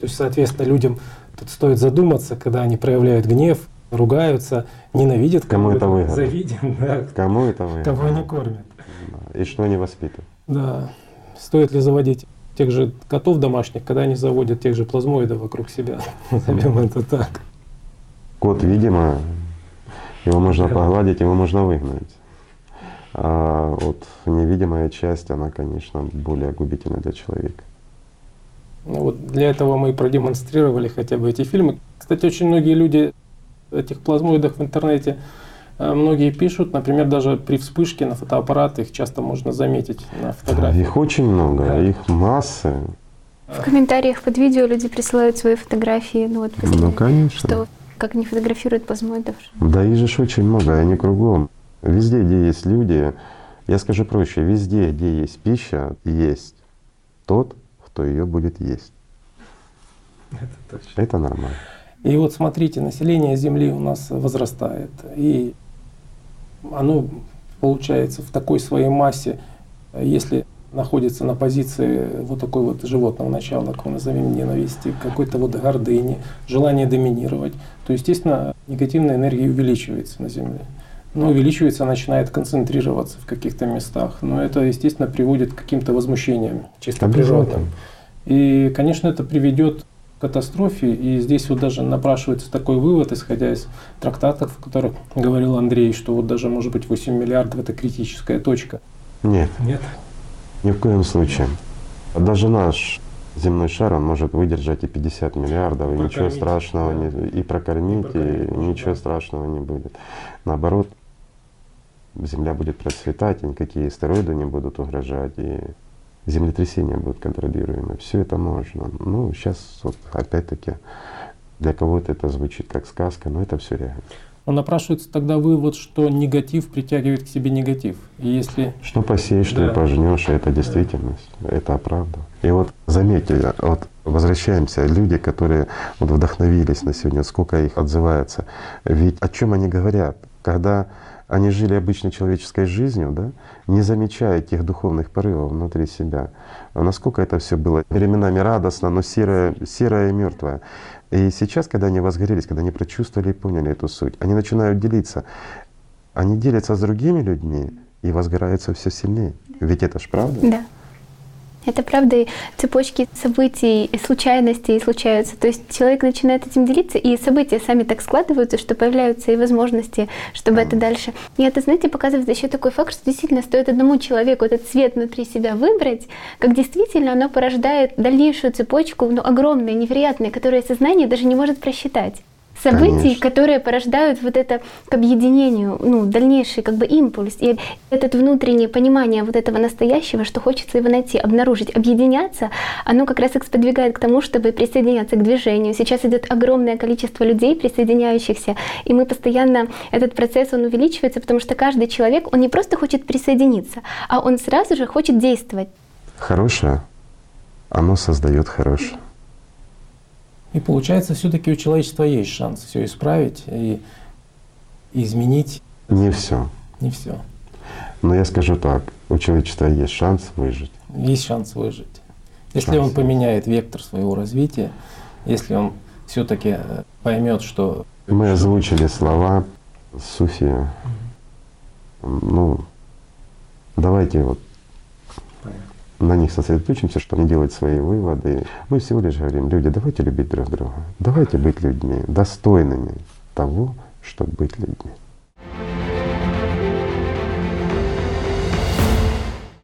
То есть, соответственно, людям тут стоит задуматься, когда они проявляют гнев, ругаются, ненавидят Кому это выгодно? завидят, да, Кому это вы? кого они кормят. И что они воспитывают? Да. Стоит ли заводить тех же котов домашних, когда они заводят тех же плазмоидов вокруг себя? Назовем это так. Кот, видимо, его можно погладить, его можно выгнать. А вот невидимая часть, она, конечно, более губительна для человека. Ну вот для этого мы и продемонстрировали хотя бы эти фильмы. Кстати, очень многие люди этих плазмоидах в интернете э, многие пишут, например, даже при вспышке на фотоаппарат их часто можно заметить на фотографии. Их очень много, их массы. В комментариях под видео люди присылают свои фотографии, ну вот, после- Ну, конечно. что как они фотографируют плазмоидов. Да их же очень много, они кругом. Везде, где есть люди, я скажу проще, везде, где есть пища, есть тот, кто ее будет есть. Это точно. Это нормально. И вот смотрите, население Земли у нас возрастает, и оно получается в такой своей массе, если находится на позиции вот такой вот животного начала, как мы назовем ненависти, какой-то вот гордыни, желание доминировать, то, естественно, негативная энергия увеличивается на Земле. Но увеличивается, начинает концентрироваться в каких-то местах. Но это, естественно, приводит к каким-то возмущениям чисто Обязательно. природным. И, конечно, это приведет к катастрофе. И здесь вот даже напрашивается такой вывод, исходя из трактатов, о которых говорил Андрей, что вот даже, может быть, 8 миллиардов – это критическая точка. Нет, Нет? ни в коем случае. Даже наш земной шар, он может выдержать и 50 миллиардов, и ничего Прокормить, страшного, да. не, и прокормить, И прокормить и ничего да. страшного не будет. Наоборот, Земля будет процветать, и никакие астероиды не будут угрожать, и землетрясения будут контролируемы. Все это можно. Ну, сейчас вот опять-таки для кого-то это звучит как сказка, но это все реально. Но напрашивается тогда вывод, что негатив притягивает к себе негатив. И если Что посеешь, что Да. и пожнешь, это действительность, это правда. И вот заметьте, вот возвращаемся, люди, которые вот вдохновились на сегодня, сколько их отзывается. Ведь о чем они говорят? Когда они жили обычной человеческой жизнью, да, не замечая тех духовных порывов внутри себя. Насколько это все было временами радостно, но серое, серое и мертвое. И сейчас, когда они возгорелись, когда они прочувствовали и поняли эту суть, они начинают делиться. Они делятся с другими людьми и возгораются все сильнее. Ведь это ж правда? Да. Это правда, и цепочки событий, и случайностей случаются. То есть человек начинает этим делиться, и события сами так складываются, что появляются и возможности, чтобы это дальше. И это, знаете, показывает еще такой факт, что действительно стоит одному человеку этот цвет внутри себя выбрать, как действительно оно порождает дальнейшую цепочку, ну, огромные, невероятные, которые сознание даже не может просчитать. Событий, Конечно. которые порождают вот это к объединению, ну, дальнейший как бы импульс. И это внутреннее понимание вот этого настоящего, что хочется его найти, обнаружить, объединяться, оно как раз их сподвигает к тому, чтобы присоединяться к движению. Сейчас идет огромное количество людей, присоединяющихся, и мы постоянно, этот процесс, он увеличивается, потому что каждый человек, он не просто хочет присоединиться, а он сразу же хочет действовать. Хорошее, оно создает хорошее. И получается, все-таки у человечества есть шанс все исправить и изменить. Не все. Не все. Но я скажу так, у человечества есть шанс выжить. Есть шанс выжить. Если Шанс. он поменяет вектор своего развития, если он все-таки поймет, что Мы озвучили слова Суфи. Ну, давайте вот на них сосредоточимся, чтобы делать свои выводы. Мы всего лишь говорим, люди, давайте любить друг друга, давайте быть людьми, достойными того, чтобы быть людьми.